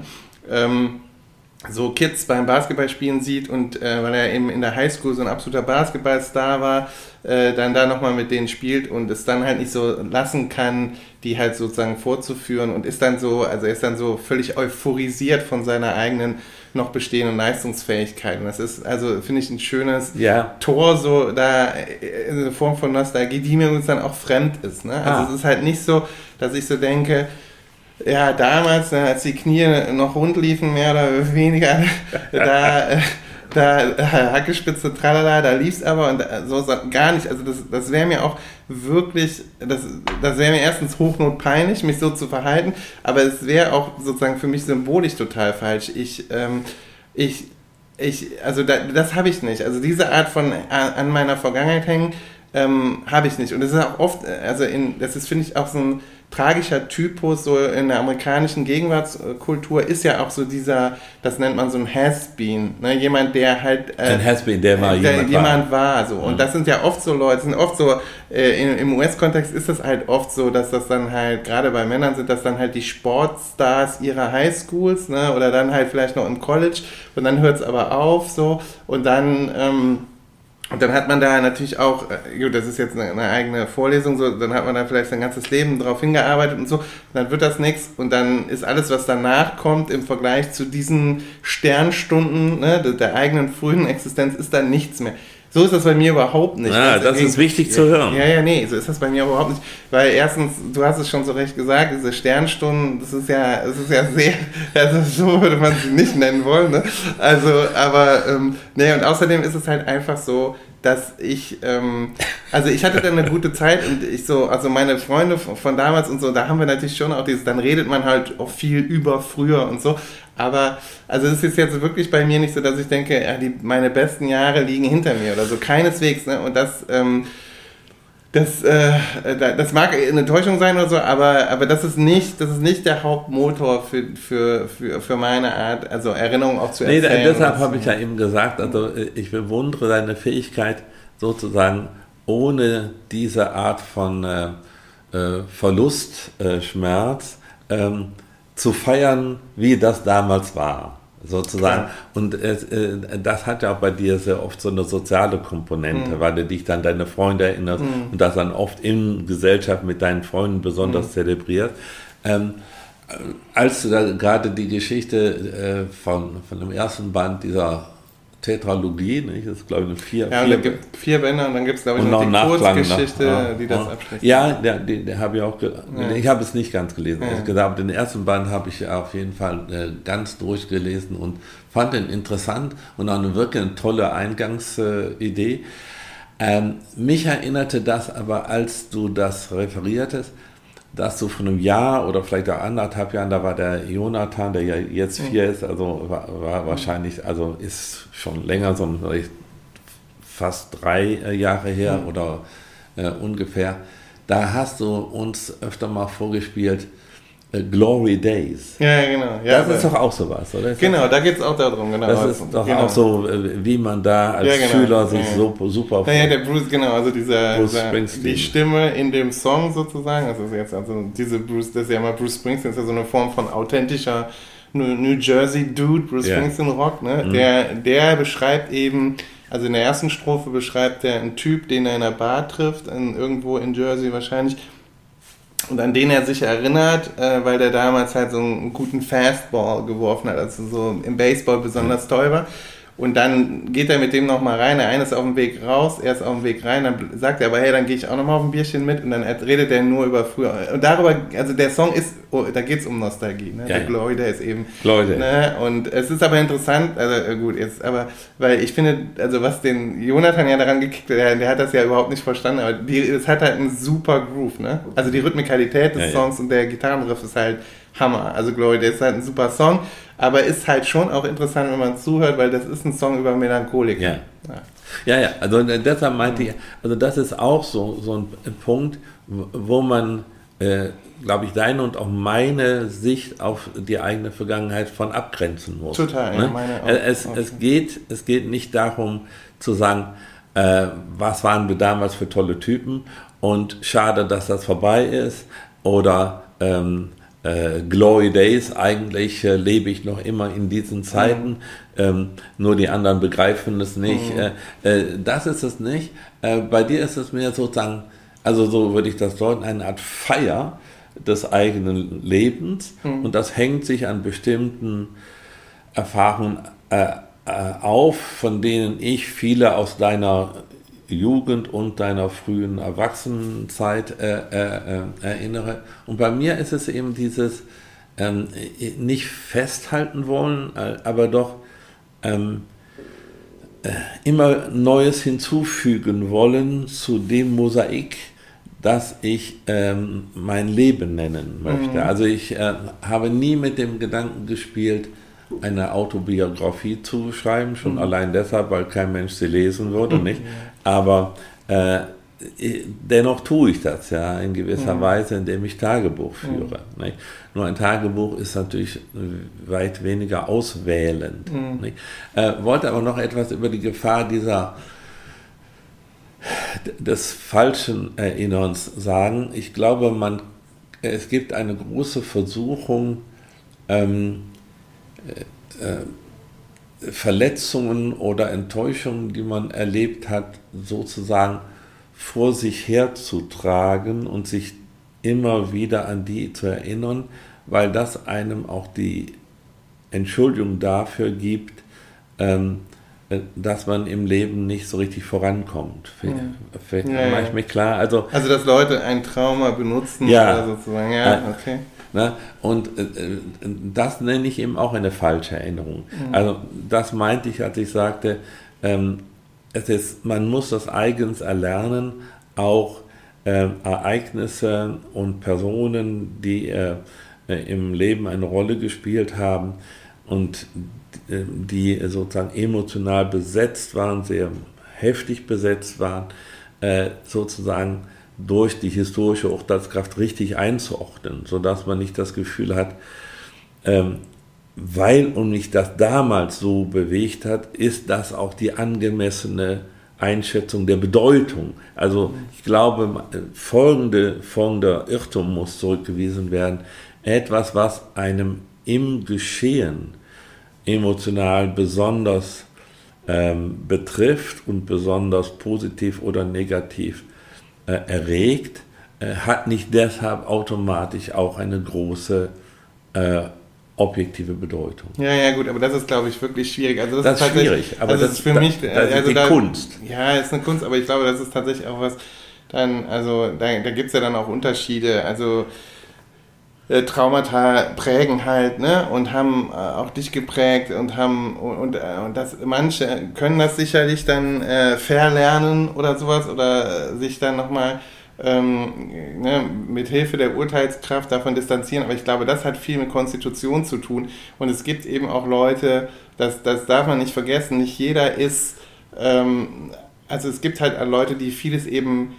Ähm, so Kids beim Basketballspielen sieht und äh, weil er eben in der Highschool so ein absoluter Basketballstar war, äh, dann da nochmal mit denen spielt und es dann halt nicht so lassen kann, die halt sozusagen vorzuführen und ist dann so, also er ist dann so völlig euphorisiert von seiner eigenen noch bestehenden Leistungsfähigkeit. Und das ist, also finde ich ein schönes ja. Tor, so da äh, in Form von Nostalgie, die mir uns dann auch fremd ist. Ne? Also ah. es ist halt nicht so, dass ich so denke, ja, damals, äh, als die Knie noch rund liefen, mehr oder weniger, da, äh, da äh, Hackespitze, tralala, da lief es aber und so gar nicht. Also das, das wäre mir auch wirklich, das, das wäre mir erstens hochnotpeinlich, mich so zu verhalten, aber es wäre auch sozusagen für mich symbolisch total falsch. Ich, ähm, ich, ich, also da, das habe ich nicht. Also diese Art von an meiner Vergangenheit hängen ähm, habe ich nicht. Und das ist auch oft, also in, das ist, finde ich, auch so ein tragischer Typus so in der amerikanischen Gegenwartskultur ist ja auch so dieser, das nennt man so ein Has-Been, ne? jemand, der halt... Äh, ein Has-Been, der mal der jemand, jemand war. war so. Und mhm. das sind ja oft so Leute, sind oft so, äh, in, im US-Kontext ist das halt oft so, dass das dann halt, gerade bei Männern sind das dann halt die Sportstars ihrer Highschools, ne? oder dann halt vielleicht noch im College und dann hört es aber auf so und dann... Ähm, und dann hat man da natürlich auch, äh, gut, das ist jetzt eine, eine, eigene Vorlesung, so, dann hat man da vielleicht sein ganzes Leben drauf hingearbeitet und so, dann wird das nichts und dann ist alles, was danach kommt, im Vergleich zu diesen Sternstunden ne, der, der eigenen frühen Existenz, ist dann nichts mehr. So ist das bei mir überhaupt nicht. Ja, also das ist wichtig zu hören. Ja, ja, nee, so ist das bei mir überhaupt nicht. Weil erstens, du hast es schon so recht gesagt, diese Sternstunden, das ist ja, das ist ja sehr, also so würde man sie nicht nennen wollen. Ne? Also, aber, ähm, nee, und außerdem ist es halt einfach so, dass ich, ähm, also ich hatte dann eine gute Zeit und ich so, also meine Freunde von damals und so, da haben wir natürlich schon auch dieses, dann redet man halt auch viel über früher und so, aber also es ist jetzt wirklich bei mir nicht so, dass ich denke, ja, die, meine besten Jahre liegen hinter mir oder so, keineswegs, ne? und das, ähm, Das, äh, das mag eine Enttäuschung sein oder so, aber, aber das, ist nicht, das ist nicht der Hauptmotor für, für, für, für meine Art, also Erinnerungen auch zu erzählen. Nee, deshalb habe ich ja eben gesagt, also äh, ich bewundere deine Fähigkeit, sozusagen ohne diese Art von äh, äh Verlustschmerz äh, ähm, zu feiern, wie das damals war sozusagen. Und äh, das hat ja auch bei dir sehr oft so eine soziale Komponente, mhm. weil du dich dann deine Freunde erinnerst mhm. und das dann oft in Gesellschaft mit deinen Freunden besonders mhm. zelebrierst. Ähm, als du da gerade die Geschichte äh, von, von dem ersten Band dieser Tetralogie, nicht? das ist glaube ich eine vier. Ja, vier, gibt vier Bänder und dann gibt es glaube ich noch, noch die Kurzgeschichte, ja, die das abschließt. Ja, der, der, der habe ich auch, ja. ich habe es nicht ganz gelesen. Ja. Gesagt, den ersten Band habe ich auf jeden Fall äh, ganz durchgelesen und fand den interessant und auch eine wirklich eine tolle Eingangsidee. Ähm, mich erinnerte das aber, als du das referiertest, dass du von einem Jahr oder vielleicht auch anderthalb Jahren, da war der Jonathan, der ja jetzt vier ist, also war, war wahrscheinlich, also ist schon länger, so fast drei äh, Jahre her oder äh, ungefähr. Da hast du uns öfter mal vorgespielt, Glory Days. Ja, genau. Ja, das ist doch auch sowas, oder? Ist genau, da geht es auch darum. Genau. Das ist doch genau. auch so, äh, wie man da als ja, genau. Schüler sich ja. so super Naja, der Bruce, genau, also dieser, dieser die Stimme in dem Song sozusagen, also jetzt also diese Bruce, das ist ja immer Bruce Springsteen, ist ja so eine Form von authentischer New Jersey Dude, Bruce yeah. Springsteen Rock, ne? Mhm. Der, der beschreibt eben, also in der ersten Strophe beschreibt er einen Typ, den er in einer Bar trifft, in, irgendwo in Jersey wahrscheinlich, und an den er sich erinnert, äh, weil der damals halt so einen guten Fastball geworfen hat, also so im Baseball besonders toll war. Und dann geht er mit dem nochmal rein. Der eine ist auf dem Weg raus, er ist auf dem Weg rein. Dann sagt er aber, hey, dann gehe ich auch nochmal auf ein Bierchen mit. Und dann redet er nur über früher. Und darüber, also der Song ist, oh, da geht es um Nostalgie. Ne? Ja, der Glory, der ist eben. Glory. Ne? Und es ist aber interessant, also äh, gut, jetzt, aber, weil ich finde, also was den Jonathan ja daran gekickt hat, der, der hat das ja überhaupt nicht verstanden, aber es hat halt einen super Groove, ne? Also die Rhythmikalität des ja, Songs ja. und der Gitarrenriff ist halt Hammer. Also Glory, der ist halt ein super Song aber ist halt schon auch interessant, wenn man zuhört, weil das ist ein Song über Melancholik. Ja. ja. Ja, ja, also deshalb meinte ich, also das ist auch so, so ein Punkt, wo man, äh, glaube ich, deine und auch meine Sicht auf die eigene Vergangenheit von abgrenzen muss. Total, ne? ja, meine auch, es, auch. es, geht, es geht nicht darum zu sagen, äh, was waren wir damals für tolle Typen und schade, dass das vorbei ist oder ähm, äh, Glory Days, eigentlich äh, lebe ich noch immer in diesen Zeiten, mhm. ähm, nur die anderen begreifen es nicht. Mhm. Äh, äh das ist es nicht. Äh, bei dir ist es mehr sozusagen, also so würde ich das deuten, eine Art Feier des eigenen Lebens mhm. und das hängt sich an bestimmten Erfahrungen äh, auf, von denen ich viele aus deiner Jugend und deiner frühen Erwachsenenzeit äh, äh, äh, erinnere. Und bei mir ist es eben dieses ähm, nicht festhalten wollen, äh, aber doch ähm, äh, immer Neues hinzufügen wollen zu dem Mosaik, das ich ähm, mein Leben nennen möchte. Mhm. Also ich äh, habe nie mit dem Gedanken gespielt, eine Autobiografie zu schreiben, schon mhm. allein deshalb, weil kein Mensch sie lesen würde, mhm. nicht? Aber äh, dennoch tue ich das ja in gewisser mhm. Weise, indem ich Tagebuch führe. Mhm. Nur ein Tagebuch ist natürlich weit weniger auswählend. Mhm. Äh, wollte aber noch etwas über die Gefahr dieser des falschen Erinnerns sagen. Ich glaube, man, es gibt eine große Versuchung, ähm, äh, äh, Verletzungen oder Enttäuschungen, die man erlebt hat, sozusagen vor sich herzutragen und sich immer wieder an die zu erinnern, weil das einem auch die Entschuldigung dafür gibt, ähm, äh, dass man im Leben nicht so richtig vorankommt. Ja. Ja, Mache ich mich klar? Also, also, dass Leute ein Trauma benutzen, ja, sozusagen. Ja, okay. Ne? Und äh, äh, das nenne ich eben auch eine falsche Erinnerung. Mhm. Also das meinte ich, als ich sagte, ähm, es ist, man muss das eigens erlernen, auch äh, Ereignisse und Personen, die äh, im Leben eine Rolle gespielt haben und äh, die sozusagen emotional besetzt waren, sehr heftig besetzt waren, äh, sozusagen durch die historische Urteilskraft richtig einzuordnen, sodass man nicht das Gefühl hat, ähm, weil und mich das damals so bewegt hat, ist das auch die angemessene Einschätzung der Bedeutung. Also ich glaube, folgende, folgender Irrtum muss zurückgewiesen werden. Etwas, was einem im Geschehen emotional besonders ähm, betrifft und besonders positiv oder negativ äh, erregt, äh, hat nicht deshalb automatisch auch eine große äh, objektive Bedeutung. Ja, ja, gut, aber das ist, glaube ich, wirklich schwierig. Also das, das ist schwierig, aber also das ist für da, mich das also ist die da, Kunst. Ja, ist eine Kunst, aber ich glaube, das ist tatsächlich auch was, dann, also da, da gibt es ja dann auch Unterschiede. Also äh, Traumata prägen halt, ne? Und haben äh, auch dich geprägt und haben und, und, äh, und das manche können das sicherlich dann äh, verlernen oder sowas oder sich dann nochmal ähm, ne, mit Hilfe der Urteilskraft davon distanzieren, aber ich glaube, das hat viel mit Konstitution zu tun und es gibt eben auch Leute, das, das darf man nicht vergessen, nicht jeder ist, ähm, also es gibt halt Leute, die vieles eben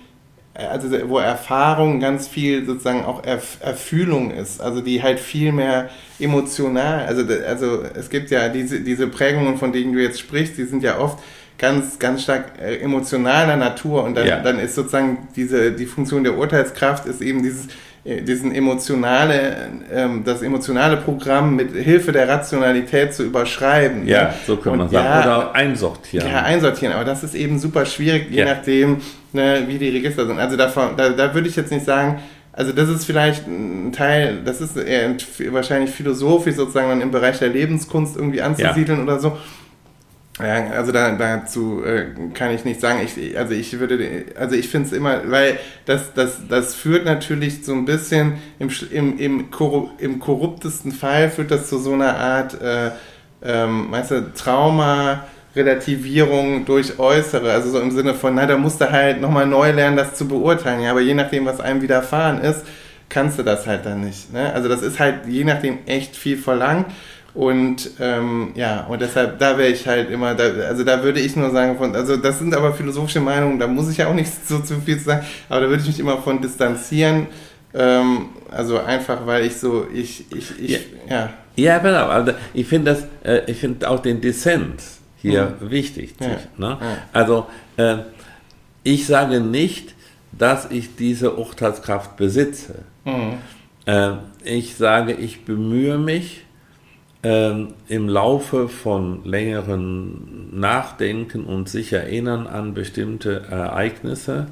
also wo Erfahrung ganz viel sozusagen auch Erf Erfühlung ist, also die halt viel mehr emotional, also, also es gibt ja diese, diese Prägungen, von denen du jetzt sprichst, die sind ja oft ganz, ganz stark äh, emotionaler Natur und dann, ja. dann ist sozusagen diese, die Funktion der Urteilskraft ist eben dieses, äh, diesen emotionale, ähm, das emotionale Programm mit Hilfe der Rationalität zu überschreiben. Ja, ne? so kann man sagen. Ja, Oder einsortieren. Ja, einsortieren, aber das ist eben super schwierig, je ja. nachdem, ne, wie die Register sind. Also davon, da, da würde ich jetzt nicht sagen, also das ist vielleicht ein Teil, das ist eher wahrscheinlich philosophisch sozusagen dann im Bereich der Lebenskunst irgendwie anzusiedeln ja. oder so. Ja, also da, dazu äh, kann ich nicht sagen. Ich, also ich würde, also ich finde es immer, weil das, das, das führt natürlich so ein bisschen im, im, im, im korruptesten Fall führt das zu so einer Art, äh, ähm, meinst du, Trauma, Relativierung durch Äußere, also so im Sinne von, na, da musst du halt nochmal neu lernen, das zu beurteilen. Ja, aber je nachdem, was einem widerfahren ist, kannst du das halt dann nicht. Ne? Also das ist halt je nachdem echt viel verlangt. Und ähm, ja, und deshalb, da wäre ich halt immer, da, also da würde ich nur sagen, von, also das sind aber philosophische Meinungen, da muss ich ja auch nicht so zu viel sagen, aber da würde ich mich immer von distanzieren. Ähm, also einfach, weil ich so, ich, ich, ich, ja. Ja, ja genau. Also ich finde das, äh, ich finde auch den Dissens hier mhm. wichtig. Ja. Ne? Also äh, ich sage nicht, dass ich diese Urteilskraft besitze. Mhm. Äh, ich sage, ich bemühe mich, ähm, im Laufe von längeren Nachdenken und sich erinnern an bestimmte Ereignisse,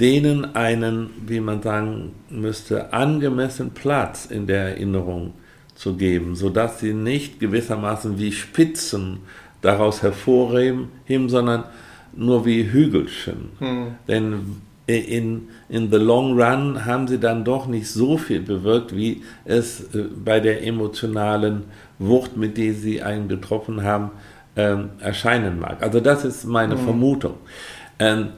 denen einen, wie man sagen müsste, angemessen Platz in der Erinnerung zu geben, sodass sie nicht gewissermaßen wie Spitzen daraus hervorheben, sondern nur wie Hügelchen. Hm. Denn in, in the long run haben sie dann doch nicht so viel bewirkt, wie es äh, bei der emotionalen Wucht, mit der sie einen getroffen haben, ähm, erscheinen mag. Also das ist meine mhm. Vermutung. Ähm,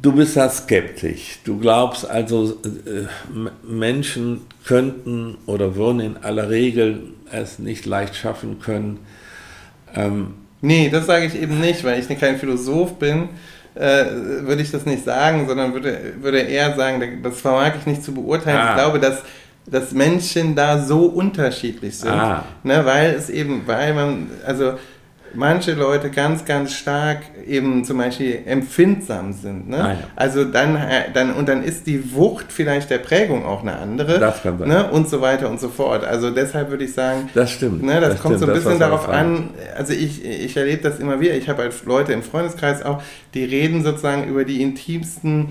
du bist da skeptisch. Du glaubst also, äh, Menschen könnten oder würden in aller Regel es nicht leicht schaffen können. Ähm, nee, das sage ich eben nicht, weil ich kein Philosoph bin äh, würde ich das nicht sagen, sondern würde, würde eher sagen, das vermag ich nicht zu beurteilen. Ah. Ich glaube, dass, dass Menschen da so unterschiedlich sind, ah. ne, weil es eben, weil man, also manche Leute ganz, ganz stark eben zum Beispiel empfindsam sind. Ne? Ah, ja. Also dann, äh, dann, und dann ist die Wucht vielleicht der Prägung auch eine andere. Das kann sein. Ne? Und so weiter und so fort. Also deshalb würde ich sagen, das stimmt. Ne, das, das kommt stimmt. so ein bisschen darauf an. Also ich, ich erlebe das immer wieder. Ich habe halt Leute im Freundeskreis auch, die reden sozusagen über die intimsten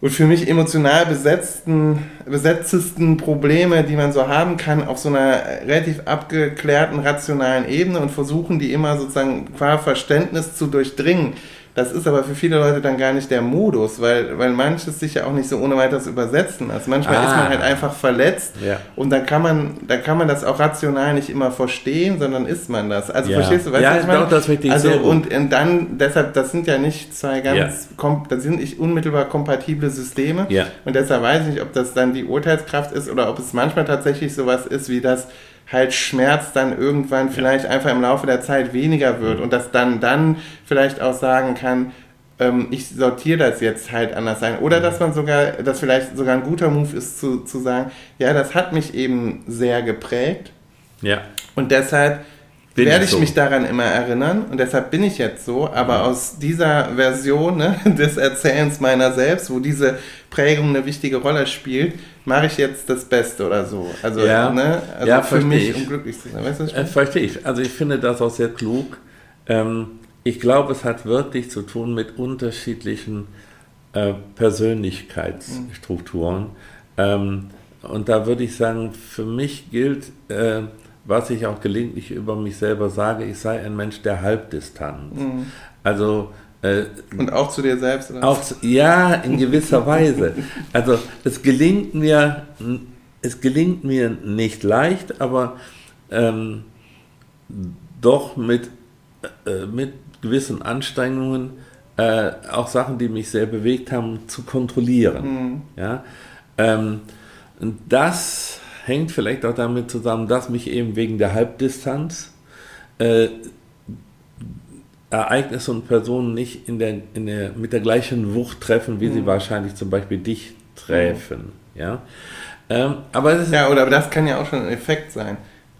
und für mich emotional besetzten, besetztesten Probleme, die man so haben kann, auf so einer relativ abgeklärten, rationalen Ebene und versuchen, die immer sozusagen qua Verständnis zu durchdringen. Das ist aber für viele Leute dann gar nicht der Modus, weil, weil manches sich ja auch nicht so ohne weiteres übersetzen lässt. Manchmal ah. ist man halt einfach verletzt ja. und dann kann man, dann kann man das auch rational nicht immer verstehen, sondern ist man das. Also ja. verstehst du, weißt ja, ich meine? Doch, das richtig also und, und dann, deshalb, das sind ja nicht zwei ganz, ja. das sind nicht unmittelbar kompatible Systeme ja. und deshalb weiß ich nicht, ob das dann die Urteilskraft ist oder ob es manchmal tatsächlich sowas ist wie das, halt Schmerz dann irgendwann vielleicht ja. einfach im Laufe der Zeit weniger wird mhm. und dass dann dann vielleicht auch sagen kann, ähm, ich sortiere das jetzt halt anders ein. Oder dass man sogar, dass vielleicht sogar ein guter Move ist zu, zu sagen, ja, das hat mich eben sehr geprägt. Ja. Und deshalb Bin werde ich so. mich daran immer erinnern und deshalb bin ich jetzt so. Aber aus dieser Version ne, des Erzählens meiner selbst, wo diese Prägung eine wichtige Rolle spielt, mache ich jetzt das Beste oder so. Also, Ja. ne, also Ja, für mich, ich. um glücklich zu sein. Weißt du, Äh, verstehe ich. Also ich finde das auch sehr klug. Ähm, ich glaube, es hat wirklich zu tun mit unterschiedlichen äh, Persönlichkeitsstrukturen. Ähm, und da würde ich sagen, für mich gilt, äh, was ich auch gelegentlich über mich selber sage, ich sei ein Mensch der Halbdistanz. Mhm. Also äh, Und auch zu dir selbst. Oder? auch, ja, in gewisser Weise. Also es gelingt mir, es gelingt mir nicht leicht, aber ähm, doch mit, äh, mit gewissen Anstrengungen äh, auch Sachen, die mich sehr bewegt haben, zu kontrollieren. Mhm. Ja? Ähm, und das hängt vielleicht auch damit zusammen, dass mich eben wegen der Halbdistanz äh, Ereignisse und Personen nicht in der, in der, mit der gleichen Wucht treffen, wie sie Mhm. wahrscheinlich zum Beispiel dich treffen. Ja? Ähm, aber Ja, oder aber das kann ja auch schon ein Effekt sein.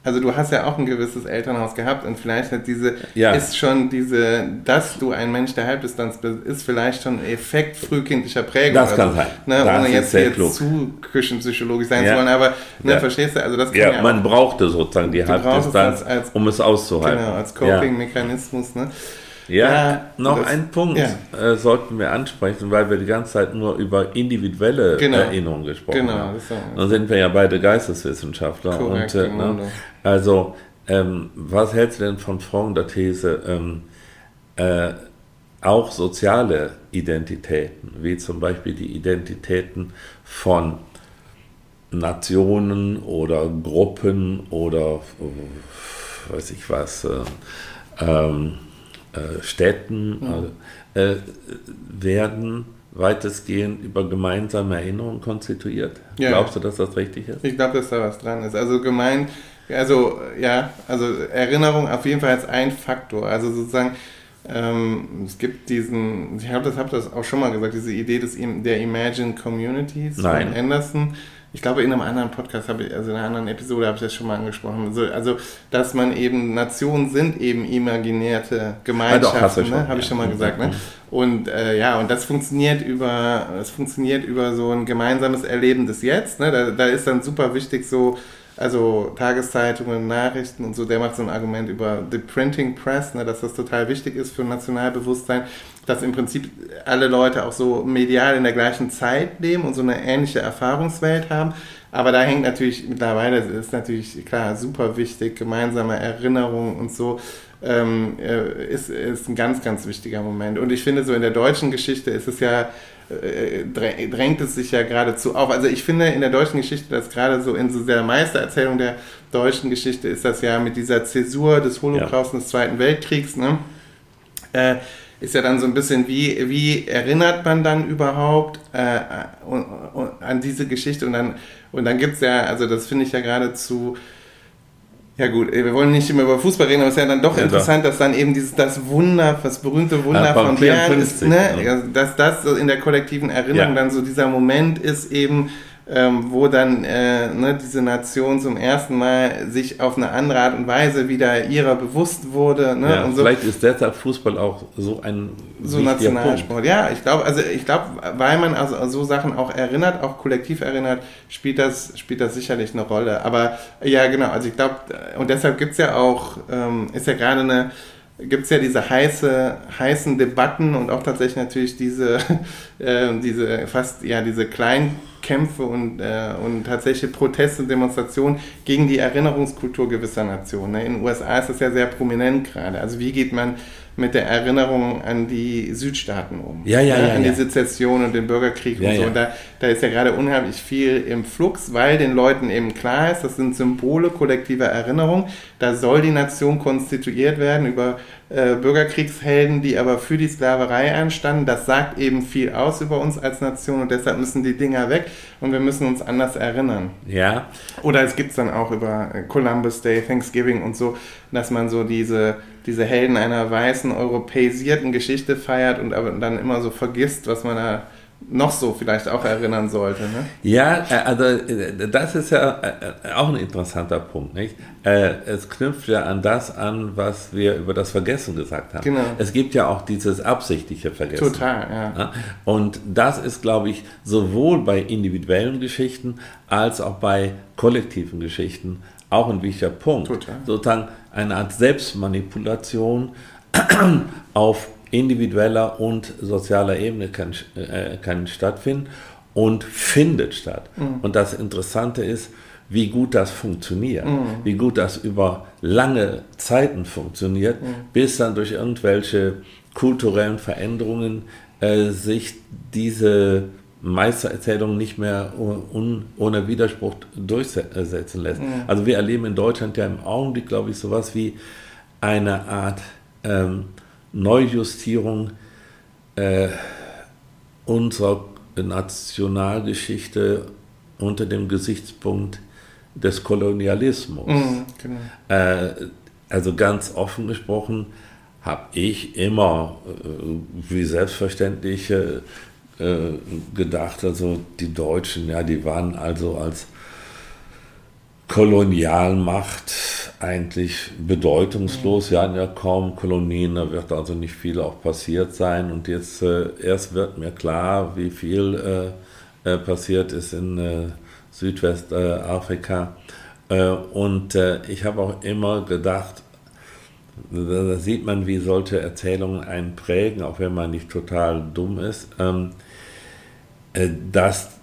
Also du hast ja auch ein gewisses Elternhaus gehabt und vielleicht hat diese, Ja. ist schon diese, dass du ein Mensch der Halbdistanz bist, ist vielleicht schon ein Effekt frühkindlicher Prägung. Das kann so. sein. Ne, Das ohne ist jetzt, jetzt klug. zu küchenpsychologisch sein Ja. zu wollen, aber ne, Ja. verstehst du, also das kann ja, ja, man auch, brauchte sozusagen die Halbdistanz, als- als- um es auszuhalten. genau, als. Coping-Mechanismus. Ne? Ja, Ja, noch das- ein Punkt ja. äh, sollten wir ansprechen, weil wir die ganze Zeit nur über individuelle Genau. Erinnerungen gesprochen Genau, haben. auch- Dann sind wir ja beide Geisteswissenschaftler. Korrekt, und, äh, genau. ne, also, ähm, was hältst du denn von Frauen der These, ähm, äh, auch soziale Identitäten, wie zum Beispiel die Identitäten von Nationen oder Gruppen oder weiß ich was, äh, ähm, äh, Städten Mhm. äh, äh, werden weitestgehend über gemeinsame Erinnerungen konstituiert. Ja. Glaubst du, dass das richtig ist? Ich glaube, dass da was dran ist. Also gemeint, also ja, also Erinnerung auf jeden Fall als ein Faktor. Also sozusagen, ähm, es gibt diesen, ich habe das, hab das auch schon mal gesagt, diese Idee des, der Imagine Communities Nein. von Anderson. Ich glaube, in einem anderen Podcast habe ich, also in einer anderen Episode habe ich das schon mal angesprochen. Also, also dass man eben, Nationen sind eben imaginierte Gemeinschaften, hast du schon, ne? habe ich schon mal gesagt. Ne? Mhm. Und äh, ja, und das funktioniert über, es funktioniert über so ein gemeinsames Erleben des Jetzt. Ne? Da, da ist dann super wichtig so, also Tageszeitungen, Nachrichten und so, der macht so ein Argument über the printing press, ne? dass das total wichtig ist für Nationalbewusstsein, dass im Prinzip alle Leute auch so medial in der gleichen Zeit leben und so eine ähnliche Erfahrungswelt haben. Aber da hängt natürlich mittlerweile, ist natürlich klar, super wichtig, gemeinsame Erinnerungen und so ähm, äh, ist, ist ein ganz, ganz wichtiger Moment. Und ich finde, so in der deutschen Geschichte ist es ja, drängt es sich ja geradezu auf. Also ich finde in der deutschen Geschichte, dass gerade so in so der Meistererzählung der deutschen Geschichte ist das ja mit dieser Zäsur des Holocaust und des Zweiten Weltkriegs, ne? Äh, ist ja dann so ein bisschen, wie, wie erinnert man dann überhaupt äh, an diese Geschichte? Und dann, und dann gibt es ja, also das finde ich ja geradezu, ja gut, wir wollen nicht immer über Fußball reden, aber es ist ja dann doch Ja, interessant, dass dann eben dieses das Wunder, das berühmte Wunder Ja, beim von Bern 54, ist, ne? ja. Ja, dass das so in der kollektiven Erinnerung dann so dieser Moment ist eben, ähm, wo dann äh, ne, diese Nation zum ersten Mal sich auf eine andere Art und Weise wieder ihrer bewusst wurde. Ne? Ja, und so vielleicht ist deshalb Fußball auch so ein so Nationalsport. Ja, ich glaube, also ich glaube, weil man also so Sachen auch erinnert, auch kollektiv erinnert, spielt das, spielt das sicherlich eine Rolle. Aber ja, genau, also ich glaube, und deshalb gibt's ja auch, ähm, ist ja gerade eine, gibt's ja diese heiße, heißen Debatten und auch tatsächlich natürlich diese, äh, diese fast, ja, diese Kleinkämpfe und, äh, und tatsächliche Proteste und Demonstrationen gegen die Erinnerungskultur gewisser Nationen. Ne? In den USA ist das ja sehr prominent gerade. Also wie geht man mit der Erinnerung an die Südstaaten um. Ja, ja, ne? ja, An ja. die Sezession und den Bürgerkrieg Ja, und so. ja. Und da, da ist ja gerade unheimlich viel im Flux, weil den Leuten eben klar ist, das sind Symbole kollektiver Erinnerung. Da soll die Nation konstituiert werden über äh, Bürgerkriegshelden, die aber für die Sklaverei einstanden. Das sagt eben viel aus über uns als Nation und deshalb müssen die Dinger weg und wir müssen uns anders erinnern. Ja. Oder es gibt es dann auch über Columbus Day, Thanksgiving und so, dass man so diese, diese Helden einer weißen, europäisierten Geschichte feiert und aber dann immer so vergisst, was man da noch so vielleicht auch erinnern sollte. Ne? Ja, äh, also äh, das ist ja äh, auch ein interessanter Punkt. Nicht? Es knüpft ja an das an, was wir über das Vergessen gesagt haben. Genau. Es gibt ja auch dieses absichtliche Vergessen. Total, ja. Und das ist, glaube ich, sowohl bei individuellen Geschichten als auch bei kollektiven Geschichten auch ein wichtiger Punkt. Total. Sozusagen eine Art Selbstmanipulation auf individueller und sozialer Ebene kann, äh, kann stattfinden und findet statt. Mhm. Und das Interessante ist, wie gut das funktioniert, mhm. wie gut das über lange Zeiten funktioniert, mhm. bis dann durch irgendwelche kulturellen Veränderungen äh, sich diese Meistererzählung nicht mehr un, ohne Widerspruch durchsetzen lässt. Mhm. Also wir erleben in Deutschland ja im Augenblick, glaube ich, sowas wie eine Art ähm, Neujustierung äh, unserer Nationalgeschichte unter dem Gesichtspunkt des Kolonialismus. Mhm, genau. äh, also ganz offen gesprochen habe ich immer, äh, wie selbstverständlich, äh, äh, gedacht, also die Deutschen, ja, die waren also als Kolonialmacht eigentlich bedeutungslos. Wir hatten ja kaum Kolonien, da wird also nicht viel auch passiert sein. Und jetzt äh, erst wird mir klar, wie viel äh, äh, passiert ist in äh, Südwestafrika. Äh, und äh, ich habe auch immer gedacht, da sieht man, wie solche Erzählungen einen prägen, auch wenn man nicht total dumm ist, ähm, dass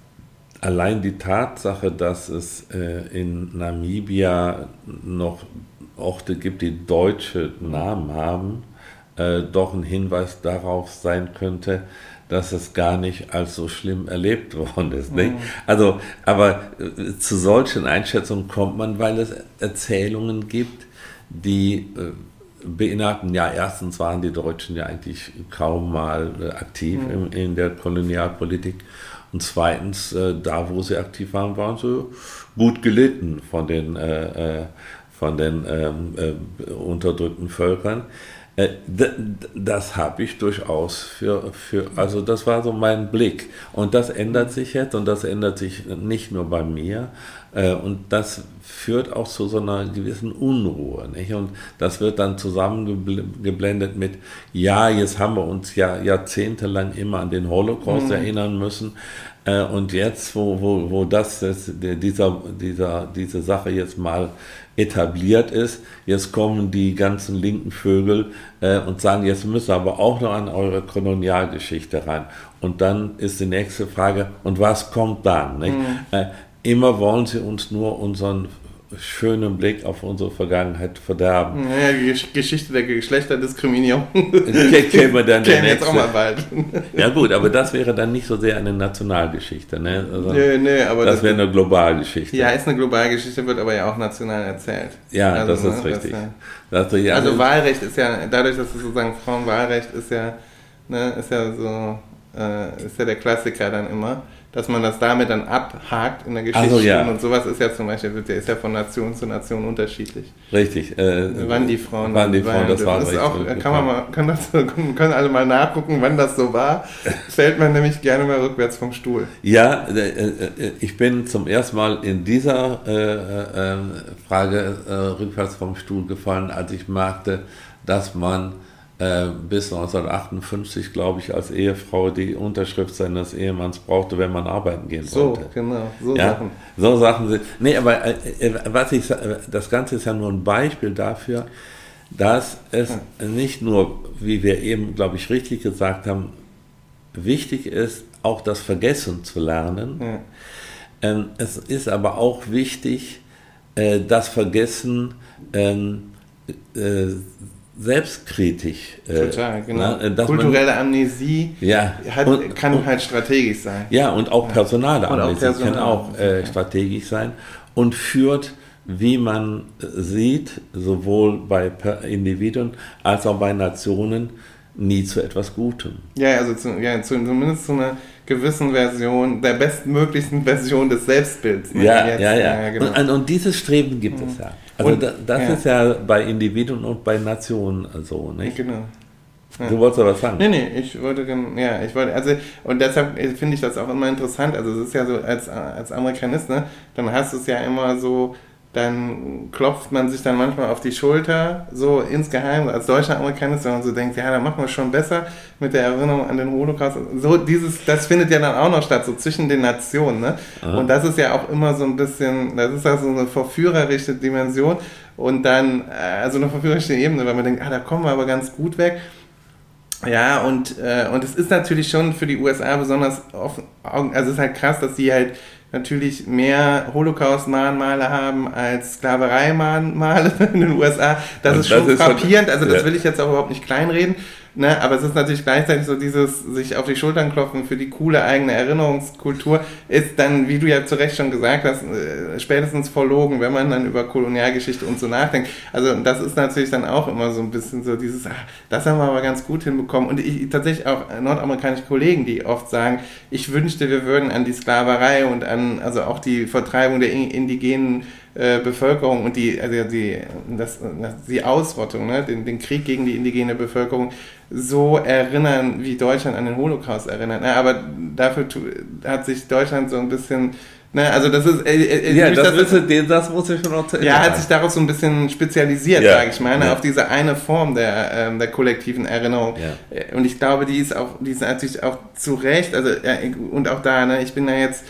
allein die Tatsache, dass es äh, in Namibia noch Orte gibt, die deutsche Namen haben, äh, doch ein Hinweis darauf sein könnte, dass es gar nicht als so schlimm erlebt worden ist. Mhm. Also, aber äh, zu solchen Einschätzungen kommt man, weil es Erzählungen gibt, die äh, beinhalten, ja, erstens waren die Deutschen ja eigentlich kaum mal äh, aktiv mhm. in, in der Kolonialpolitik und zweitens, äh, da wo sie aktiv waren, waren sie gut gelitten von den, äh, äh von den ähm, äh, unterdrückten Völkern. Äh, das habe ich durchaus für, für, also das war so mein Blick. Und das ändert sich jetzt und das ändert sich nicht nur bei mir. Äh, und das führt auch zu so einer gewissen Unruhe. Nicht? Und das wird dann zusammengeblendet mit, ja, jetzt haben wir uns ja jahrzehntelang immer an den Holocaust mhm. erinnern müssen. Äh, und jetzt, wo, wo, wo das, das dieser, dieser, diese Sache jetzt mal etabliert ist. Jetzt kommen die ganzen linken Vögel äh, und sagen, jetzt müssen wir aber auch noch an eure Kolonialgeschichte rein. Und dann ist die nächste Frage, und was kommt dann? Mhm. Äh, immer wollen sie uns nur unseren schönen Blick auf unsere Vergangenheit verderben. Ja, die Geschichte der Geschlechterdiskriminierung käme wir dann käme jetzt auch mal bald. ja gut, aber das wäre dann nicht so sehr eine Nationalgeschichte. Ne? Also, nee, nee, aber das, das wäre eine Globalgeschichte. Ja, ist eine Globalgeschichte, wird aber ja auch national erzählt. Ja, also, das ist ne, richtig. Das, das, ja, also Wahlrecht ist ja, dadurch, dass es sozusagen Frauenwahlrecht ist ja, ne, ist ja so, äh, ist ja der Klassiker dann immer dass man das damit dann abhakt in der Geschichte. Also, ja. Und sowas ist ja zum Beispiel, ist ja von Nation zu Nation unterschiedlich. Richtig. Äh, wann die Frauen. Wann die Frauen, das war das auch, kann man mal, kann das, können alle mal nachgucken, wann das so war. Fällt man nämlich gerne mal rückwärts vom Stuhl. Ja, äh, äh, ich bin zum ersten Mal in dieser äh, äh, Frage äh, rückwärts vom Stuhl gefallen, als ich merkte, dass man äh, bis 1958, glaube ich, als Ehefrau die Unterschrift seines Ehemanns brauchte, wenn man arbeiten gehen so, wollte. So, genau, so ja? Sachen. So Sachen sind. Nee, aber äh, äh was ich, das Ganze ist ja nur ein Beispiel dafür, dass es ja. nicht nur, wie wir eben, glaube ich, richtig gesagt haben, wichtig ist, auch das Vergessen zu lernen. Ja. Ähm, es ist aber auch wichtig, äh, das Vergessen ähm, äh, selbstkritisch. Äh, Total, genau. Na, ne, Kulturelle man, Amnesie ja, hat, und, kann und, halt strategisch sein. Ja, und auch personale Amnesie auch personale kann auch äh, strategisch sein und führt wie man sieht, sowohl bei Individuen als auch bei Nationen, nie zu etwas Gutem. Ja, also zu, ja, zu, zumindest zu einer gewissen Version, der bestmöglichsten Version des Selbstbilds. Ne? Ja, Jetzt, ja, ja, ja. Genau. Und, und, dieses Streben gibt mhm. es ja. Also und, das ja. ist ja bei Individuen und bei Nationen so, nicht? Genau. Ja. Du wolltest aber was sagen. Nee, nee, ich wollte, ja, ich wollte, also, und deshalb finde ich das auch immer interessant. Also, es ist ja so, als, als Amerikanist, ne, dann hast du es ja immer so, dann klopft man sich dann manchmal auf die Schulter, so insgeheim, als deutscher Amerikanist, wenn man so denkt, ja, dann machen wir es schon besser mit der Erinnerung an den Holocaust. So dieses, das findet ja dann auch noch statt, so zwischen den Nationen. Ne? Und das ist ja auch immer so ein bisschen, das ist also eine verführerische Dimension und dann, äh, also eine verführerische Ebene, weil man denkt, ah, da kommen wir aber ganz gut weg. Ja, und, äh, und es ist natürlich schon für die USA besonders offen, also es ist halt krass, dass sie halt natürlich mehr Holocaust-Mahnmale haben als Sklaverei-Mahnmale in den USA. Das und ist schon das frappierend, also das ja. will ich jetzt auch überhaupt nicht kleinreden. Ne, aber es ist natürlich gleichzeitig so dieses sich auf die Schultern klopfen für die coole eigene Erinnerungskultur ist dann, wie du ja zu Recht schon gesagt hast, äh, spätestens verlogen, wenn man dann über Kolonialgeschichte und so nachdenkt. Also das ist natürlich dann auch immer so ein bisschen so dieses, ach, das haben wir aber ganz gut hinbekommen. Und ich, tatsächlich auch nordamerikanische Kollegen, die oft sagen, ich wünschte, wir würden an die Sklaverei und an, also auch die Vertreibung der indigenen äh, Bevölkerung und die, also die, das, die Ausrottung, ne, den, den Krieg gegen die indigene Bevölkerung so erinnern, wie Deutschland an den Holocaust erinnert. Ne? Aber dafür hat sich Deutschland so ein bisschen Ne, also das ist, äh, äh, ja, das, das, ist, das muss ich schon noch Ja, hat sich darauf so ein bisschen spezialisiert, ja. sage ich mal, ne, ja. auf diese eine Form der, ähm, der kollektiven Erinnerung. Ja. Äh, und ich glaube, die ist auch, die ist natürlich auch zu Recht, also und auch da, ne, ich bin da jetzt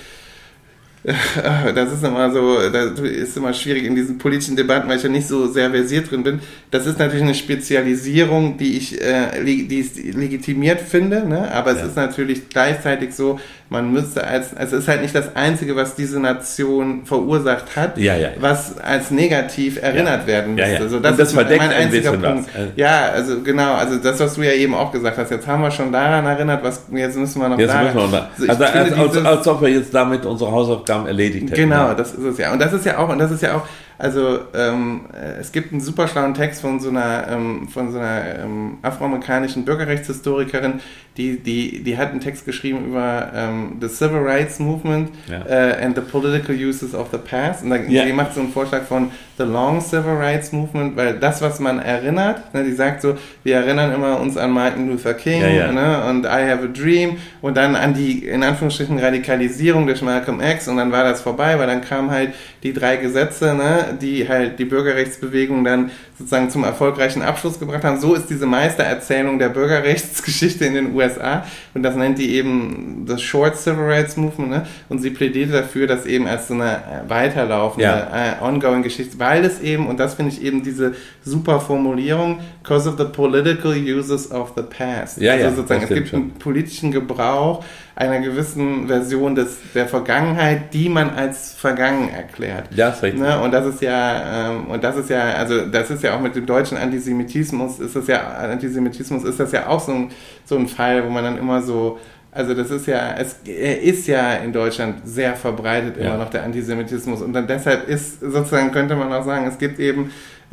das ist immer so, das ist immer schwierig in diesen politischen Debatten, weil ich ja nicht so sehr versiert drin bin. Das ist natürlich eine Spezialisierung, die ich, äh, die ich legitimiert finde, ne? aber es ja. ist natürlich gleichzeitig so, man müsste als, also es ist halt nicht das Einzige, was diese Nation verursacht hat, ja, ja, was als negativ erinnert werden müsste. Also das, das ist mein einziger Punkt. Was. Ja, also genau, also das, was du ja eben auch gesagt hast, jetzt haben wir schon daran erinnert, was jetzt müssen wir noch jetzt daran. Müssen wir noch also, also als, als, als, ob wir jetzt damit unsere Hausaufgaben erledigt hätten. Genau, das ist es ja. Und das ist ja auch, und das ist ja auch, also ähm, es gibt einen super schlauen Text von so einer, ähm, von so einer ähm, afroamerikanischen Bürgerrechtshistorikerin, die, die, die hat einen Text geschrieben über ähm, the Civil Rights Movement ja. uh, and the Political Uses of the Past. Und da, ja. die macht so einen Vorschlag von the Long Civil Rights Movement, weil das, was man erinnert, ne, die sagt so, wir erinnern immer uns an Martin Luther King ja, ne, und I Have a Dream und dann an die, in Anführungsstrichen, Radikalisierung durch Malcolm X und dann war das vorbei, weil dann kamen halt die drei Gesetze, ne, die halt die Bürgerrechtsbewegung dann sozusagen zum erfolgreichen Abschluss gebracht haben. So ist diese Meistererzählung der Bürgerrechtsgeschichte in den USA und das nennt die eben das Short Civil Rights Movement ne? und sie plädiert dafür, dass eben als so eine weiterlaufende, ja. uh, ongoing Geschichte, weil es eben, und das finde ich eben diese super Formulierung, because of the political uses of the past. Ja, also ja, sozusagen, es gibt schon. einen politischen Gebrauch einer gewissen Version des, der Vergangenheit, die man als vergangen erklärt. Ja, ist richtig. Ne? Und das ist ja, ähm, und das ist ja, also das ist ja auch mit dem deutschen Antisemitismus, ist das ja, Antisemitismus ist das ja auch so ein, so ein Fall, wo man dann immer so, also das ist ja, es ist ja in Deutschland sehr verbreitet immer ja. noch der Antisemitismus und dann deshalb ist sozusagen könnte man auch sagen, es gibt eben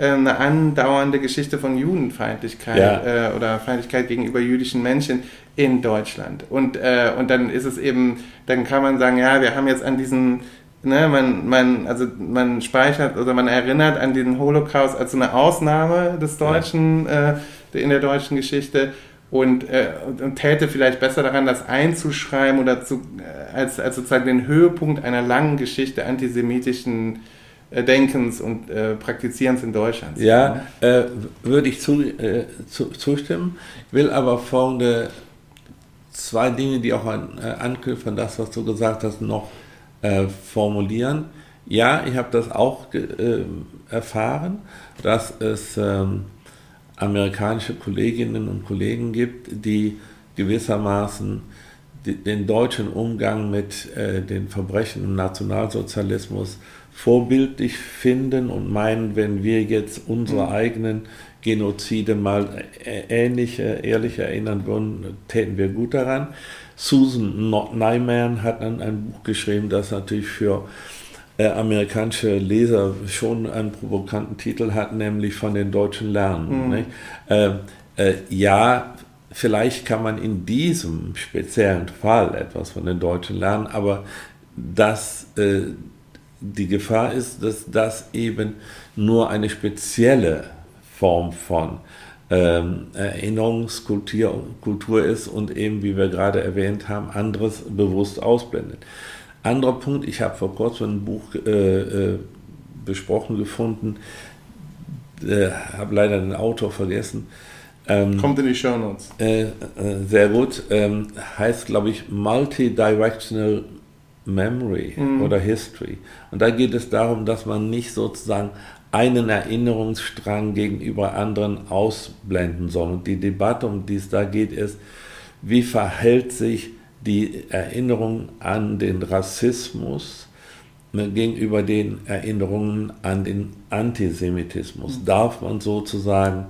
eine andauernde Geschichte von Judenfeindlichkeit ja. äh, oder Feindlichkeit gegenüber jüdischen Menschen in Deutschland. Und, äh, und dann ist es eben, dann kann man sagen, ja, wir haben jetzt an diesen, ne, man, man, also man speichert oder man erinnert an den Holocaust als eine Ausnahme des Deutschen, ja. äh, in der deutschen Geschichte und, äh, und, täte vielleicht besser daran, das einzuschreiben oder zu, äh, als, als sozusagen den Höhepunkt einer langen Geschichte antisemitischen äh, Denkens und äh, Praktizierens in Deutschland. Ja, äh, würde ich zu, äh, zu, zustimmen, will aber folgende zwei Dinge, die auch an, äh, anknüpfen, das, was du gesagt hast, noch äh, formulieren. Ja, ich habe das auch erfahren, dass es ähm, amerikanische Kolleginnen und Kollegen gibt, die gewissermaßen den deutschen Umgang mit den Verbrechen im Nationalsozialismus vorbildlich finden und meinen, wenn wir jetzt unsere mhm. eigenen Genozide mal ähnlich ehrlich erinnern würden, täten wir gut daran. Susan Nyman hat dann ein Buch geschrieben, das natürlich für äh, amerikanische Leser schon einen provokanten Titel hat, nämlich von den Deutschen lernen. Mhm. Äh, äh, ja, vielleicht kann man in diesem speziellen Fall etwas von den Deutschen lernen, aber dass äh, die Gefahr ist, dass das eben nur eine spezielle Form von ähm, Erinnerungskultur Kultur ist und eben, wie wir gerade erwähnt haben, anderes bewusst ausblendet. Anderer Punkt, ich habe vor kurzem ein Buch äh, äh, besprochen gefunden, äh, habe leider den Autor vergessen. Ähm, Kommt in die Show Notes. Äh, äh, sehr gut. Ähm, heißt, glaube ich, Multidirectional Memory mhm. oder History. Und da geht es darum, dass man nicht sozusagen einen Erinnerungsstrang gegenüber anderen ausblenden soll. Und die Debatte, um die es da geht, ist, wie verhält sich die Erinnerung an den Rassismus gegenüber den Erinnerungen an den Antisemitismus. Mhm. Darf man sozusagen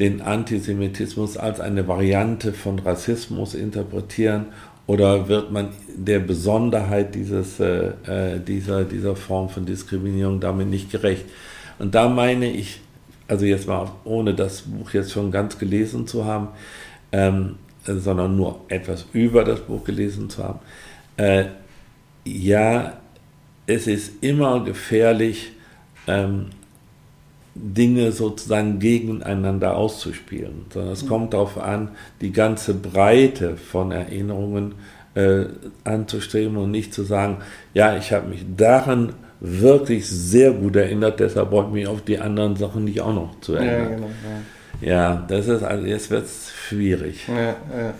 den Antisemitismus als eine Variante von Rassismus interpretieren oder wird man der Besonderheit dieses, äh, äh dieser, dieser Form von Diskriminierung damit nicht gerecht? Und da meine ich, also jetzt mal ohne das Buch jetzt schon ganz gelesen zu haben, ähm, sondern nur etwas über das Buch gelesen zu haben, äh, ja, es ist immer gefährlich, ähm, Dinge sozusagen gegeneinander auszuspielen, sondern es mhm. kommt darauf an, die ganze Breite von Erinnerungen äh, anzustreben und nicht zu sagen, ja, ich habe mich daran wirklich sehr gut erinnert, deshalb wollte ich mich auf die anderen Sachen nicht auch noch zu erinnern. Ja, genau, ja. ja das ist, also jetzt wird es schwierig. Ja, ja.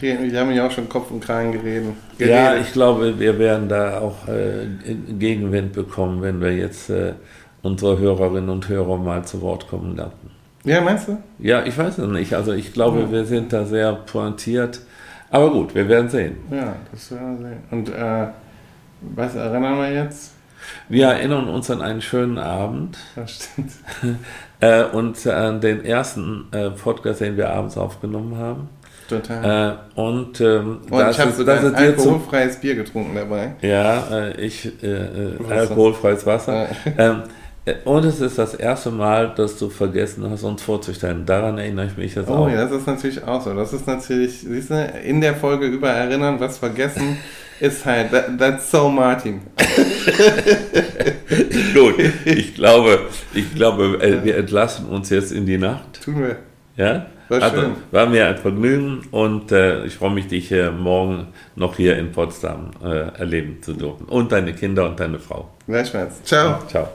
Wir haben ja auch schon Kopf und Kragen geredet. Ja, ich glaube, wir werden da auch äh, Gegenwind bekommen, wenn wir jetzt äh, unsere Hörerinnen und Hörer mal zu Wort kommen lassen. Ja, meinst du? Ja, ich weiß es nicht. Also ich glaube, ja. wir sind da sehr pointiert. Aber gut, wir werden sehen. Ja, das werden wir sehen. Und äh, was erinnern wir jetzt? Wir erinnern uns an einen schönen Abend. Das stimmt. äh, und an den ersten äh, Podcast, den wir abends aufgenommen haben. Total. Äh, und ähm, und das ich habe sogar ein alkoholfreies Bier getrunken dabei. Ja, äh, ich äh, äh alkoholfreies Wasser. ähm, äh, und es ist das erste Mal, dass du vergessen hast, uns vorzustellen. Daran erinnere ich mich jetzt oh, auch. Oh ja, das ist natürlich auch so. Das ist natürlich, siehst du, in der Folge über Erinnern, was vergessen, ist halt, that, that's so Martin. Gut, ich glaube, ich glaube, äh, wir entlassen uns jetzt in die Nacht. Tun wir. Ja? War, also, schön. war mir ein Vergnügen und äh, ich freue mich, dich äh, morgen noch hier in Potsdam äh, erleben zu dürfen. Und deine Kinder und deine Frau. Gleichfalls. Ciao. Ciao.